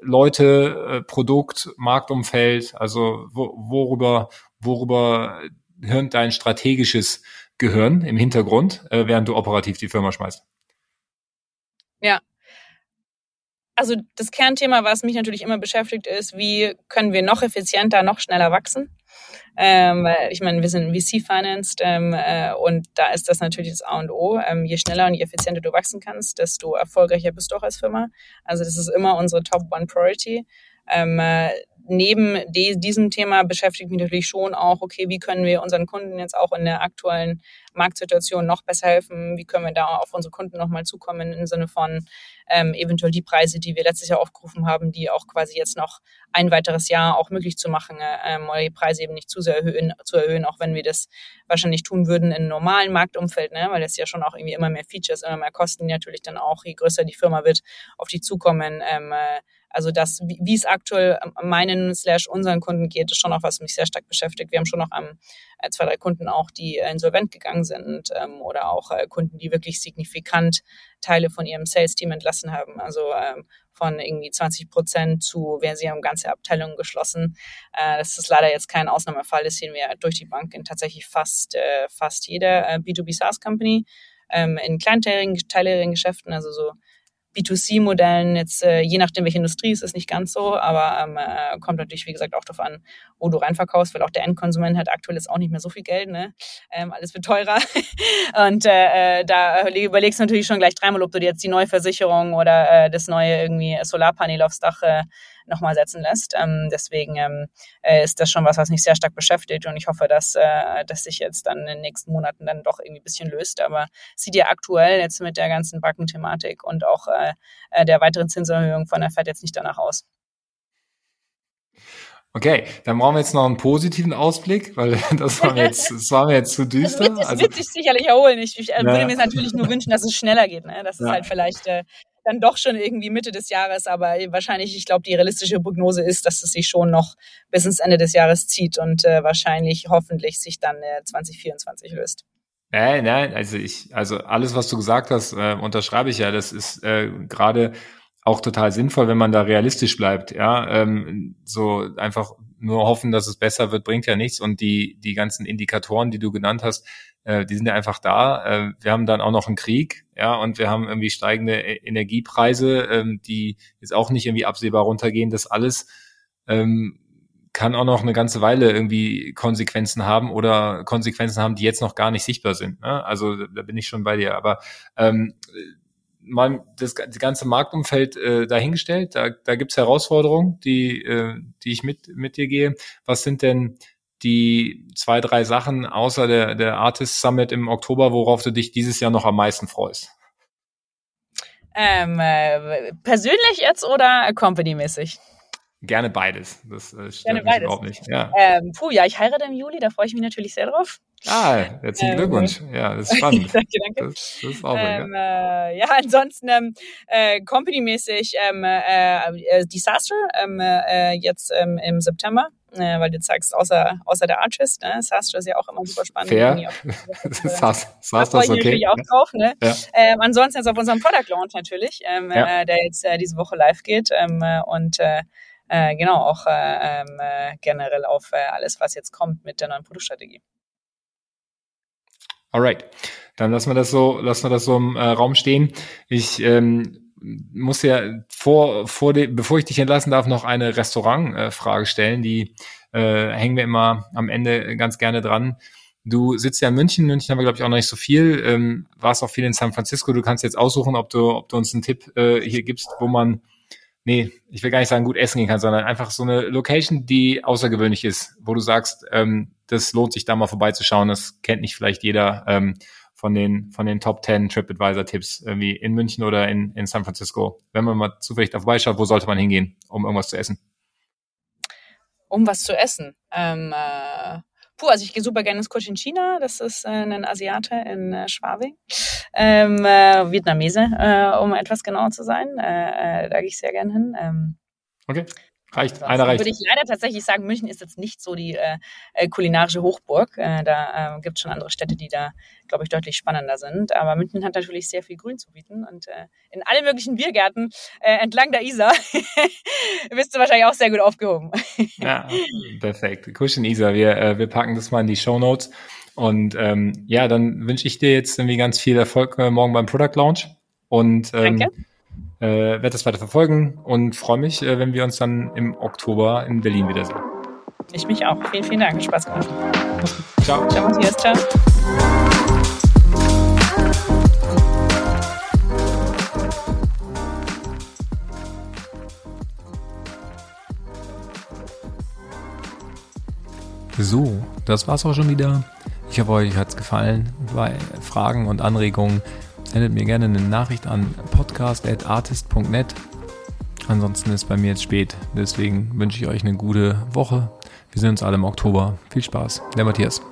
Leute, äh, Produkt, Marktumfeld, also wo, worüber worüber hirnt dein strategisches Gehirn im Hintergrund, äh, während du operativ die Firma schmeißt. Ja. Also das Kernthema, was mich natürlich immer beschäftigt, ist, wie können wir noch effizienter, noch schneller wachsen? Ähm, ich meine, wir sind VC-financed ähm, äh, und da ist das natürlich das A und O. Ähm, je schneller und je effizienter du wachsen kannst, desto erfolgreicher bist du auch als Firma. Also das ist immer unsere Top One Priority. Ähm, äh, neben die, diesem Thema beschäftigt mich natürlich schon auch, okay, wie können wir unseren Kunden jetzt auch in der aktuellen Marktsituation noch besser helfen? Wie können wir da auf unsere Kunden nochmal zukommen im Sinne von ähm, eventuell die Preise, die wir letztes Jahr aufgerufen haben, die auch quasi jetzt noch ein weiteres Jahr auch möglich zu machen ähm, oder die Preise eben nicht zu sehr erhöhen, zu erhöhen, auch wenn wir das wahrscheinlich tun würden in normalen Marktumfeld, ne? weil das ja schon auch irgendwie immer mehr Features, immer mehr Kosten, natürlich dann auch, je größer die Firma wird, auf die zukommen, ähm, äh, also das, wie, es aktuell meinen slash unseren Kunden geht, ist schon auch was mich sehr stark beschäftigt. Wir haben schon noch ähm, zwei, drei Kunden auch, die äh, insolvent gegangen sind ähm, oder auch äh, Kunden, die wirklich signifikant Teile von ihrem Sales-Team entlassen haben. Also ähm, von irgendwie 20 Prozent zu, wer sie haben ganze Abteilungen geschlossen. Äh, das ist leider jetzt kein Ausnahmefall. Das sehen wir durch die Bank in tatsächlich fast, äh, fast jeder äh, B2B SaaS Company. Ähm, in kleinteiligen, teiligen Geschäften, also so B2C-Modellen. Jetzt äh, je nachdem, welche Industrie es ist, nicht ganz so, aber ähm, äh, kommt natürlich, wie gesagt, auch darauf an, wo du reinverkaufst, weil auch der Endkonsument hat aktuell jetzt auch nicht mehr so viel Geld, ne? Ähm, alles wird teurer. Und äh, äh da überlegst du natürlich schon gleich dreimal, ob du dir jetzt die neue Versicherung oder äh, das neue irgendwie Solarpanel aufs Dach äh, nochmal setzen lässt. Ähm, deswegen ähm, äh, ist das schon was, was mich sehr stark beschäftigt und ich hoffe, dass äh, das sich jetzt dann in den nächsten Monaten dann doch irgendwie ein bisschen löst. Aber sieht ja aktuell jetzt mit der ganzen Bankenthematik und auch äh, äh, der weiteren Zinserhöhung von der Fed jetzt nicht danach aus. Okay, dann brauchen wir jetzt noch einen positiven Ausblick, weil das war mir jetzt, das war mir jetzt zu düster. Das wird, also, sich sicherlich erholen. Ich, ich äh, würde mir natürlich nur wünschen, dass es schneller geht, ne? dass es ja. halt vielleicht äh, dann doch schon irgendwie Mitte des Jahres, aber wahrscheinlich, ich glaube, die realistische Prognose ist, dass es sich schon noch bis ins Ende des Jahres zieht und äh, wahrscheinlich hoffentlich sich dann äh, 2024 löst. Nein, nein, also ich, also alles, was du gesagt hast, äh, unterschreibe ich ja. Das ist äh, gerade auch total sinnvoll, wenn man da realistisch bleibt. Ja, ähm, so einfach nur hoffen, dass es besser wird, bringt ja nichts. Und die die ganzen Indikatoren, die du genannt hast, äh, die sind ja einfach da. Äh, wir haben dann auch noch einen Krieg, ja, und wir haben irgendwie steigende e-, Energiepreise, ähm, die jetzt auch nicht irgendwie absehbar runtergehen. Das alles ähm, kann auch noch eine ganze Weile irgendwie Konsequenzen haben oder Konsequenzen haben, die jetzt noch gar nicht sichtbar sind. Ne? Also da bin ich schon bei dir. Aber ähm, mal das, das ganze Marktumfeld äh, dahingestellt, da, da gibt es Herausforderungen, die, äh, die ich mit, mit dir gehe. Was sind denn die zwei, drei Sachen außer der, der Artist Summit im Oktober, worauf du dich dieses Jahr noch am meisten freust? Ähm, äh, persönlich jetzt oder company-mäßig? Gerne beides. Das äh, stört mich überhaupt nicht. Ja. Ähm, puh, ja, ich heirate im Juli, da freue ich mich natürlich sehr drauf. Ah, herzlichen ähm, Glückwunsch. Ja, das ist spannend. danke, danke. Das, das ist auch ähm, äh, ja, ansonsten ähm, äh, Company-mäßig ähm, äh, äh, Disaster ähm, äh, jetzt ähm, im September, äh, weil du sagst, außer, außer der Artist, ne? Disaster ist ja auch immer super spannend. Fair. Disaster ist okay. natürlich auch drauf. Ne? Ja. Ähm, ansonsten jetzt auf unserem Product Launch natürlich, ähm, ja. äh, der jetzt äh, diese Woche live geht ähm, äh, und äh, äh, genau auch äh, ähm, äh, generell auf alles, was jetzt kommt mit der neuen Produktstrategie. Alright, dann lassen wir das so, lassen wir das so im Raum stehen. Ich ähm, muss ja vor, vor de, bevor ich dich entlassen darf, noch eine Restaurantfrage äh, stellen. Die äh, hängen wir immer am Ende ganz gerne dran. Du sitzt ja in München. München haben wir, glaube ich, auch noch nicht so viel. Ähm, warst auch viel in San Francisco. Du kannst jetzt aussuchen, ob du, ob du uns einen Tipp äh, hier gibst, wo man, nee, ich will gar nicht sagen, gut essen gehen kann, sondern einfach so eine Location, die außergewöhnlich ist, wo du sagst, ähm, das lohnt sich da mal vorbeizuschauen. Das kennt nicht vielleicht jeder ähm, von den von den Top 10 TripAdvisor-Tipps irgendwie in München oder in, in San Francisco. Wenn man mal zufällig da vorbeischaut, wo sollte man hingehen, um irgendwas zu essen? Um was zu essen? Ähm, äh, puh, also ich gehe super gerne ins Cochin China. Das ist äh, ein Asiate in äh, Schwabing. Ähm, äh, Vietnamese, äh, um etwas genauer zu sein. Äh, äh, da gehe ich sehr gerne hin. Ähm, okay. Reicht, einer reicht. Würde ich leider tatsächlich sagen, München ist jetzt nicht so die äh, äh kulinarische Hochburg. Äh, da äh, gibt es schon andere Städte, die da, glaube ich, deutlich spannender sind. Aber München hat natürlich sehr viel Grün zu bieten und äh, in alle möglichen Biergärten äh, entlang der Isar bist du wahrscheinlich auch sehr gut aufgehoben. ja, perfekt. Kuschen Isar, wir, wir packen das mal in die Show Notes. Und ähm, ja, dann wünsche ich dir jetzt irgendwie ganz viel Erfolg morgen beim Product Launch. Und ähm, Danke äh, werde das weiter verfolgen und freue mich, äh, wenn wir uns dann im Oktober in Berlin wiedersehen. Ich mich auch. Vielen, vielen Dank. Spaß gemacht. Ciao. Ciao, Matthias. Ciao. So, das war's auch schon wieder. Ich hoffe, euch hat's gefallen. Bei Fragen und Anregungen sendet mir gerne eine Nachricht an podcast.artist.net. Ansonsten ist bei mir jetzt spät, deswegen wünsche ich euch eine gute Woche. Wir sehen uns alle im Oktober. Viel Spaß. Der Matthias.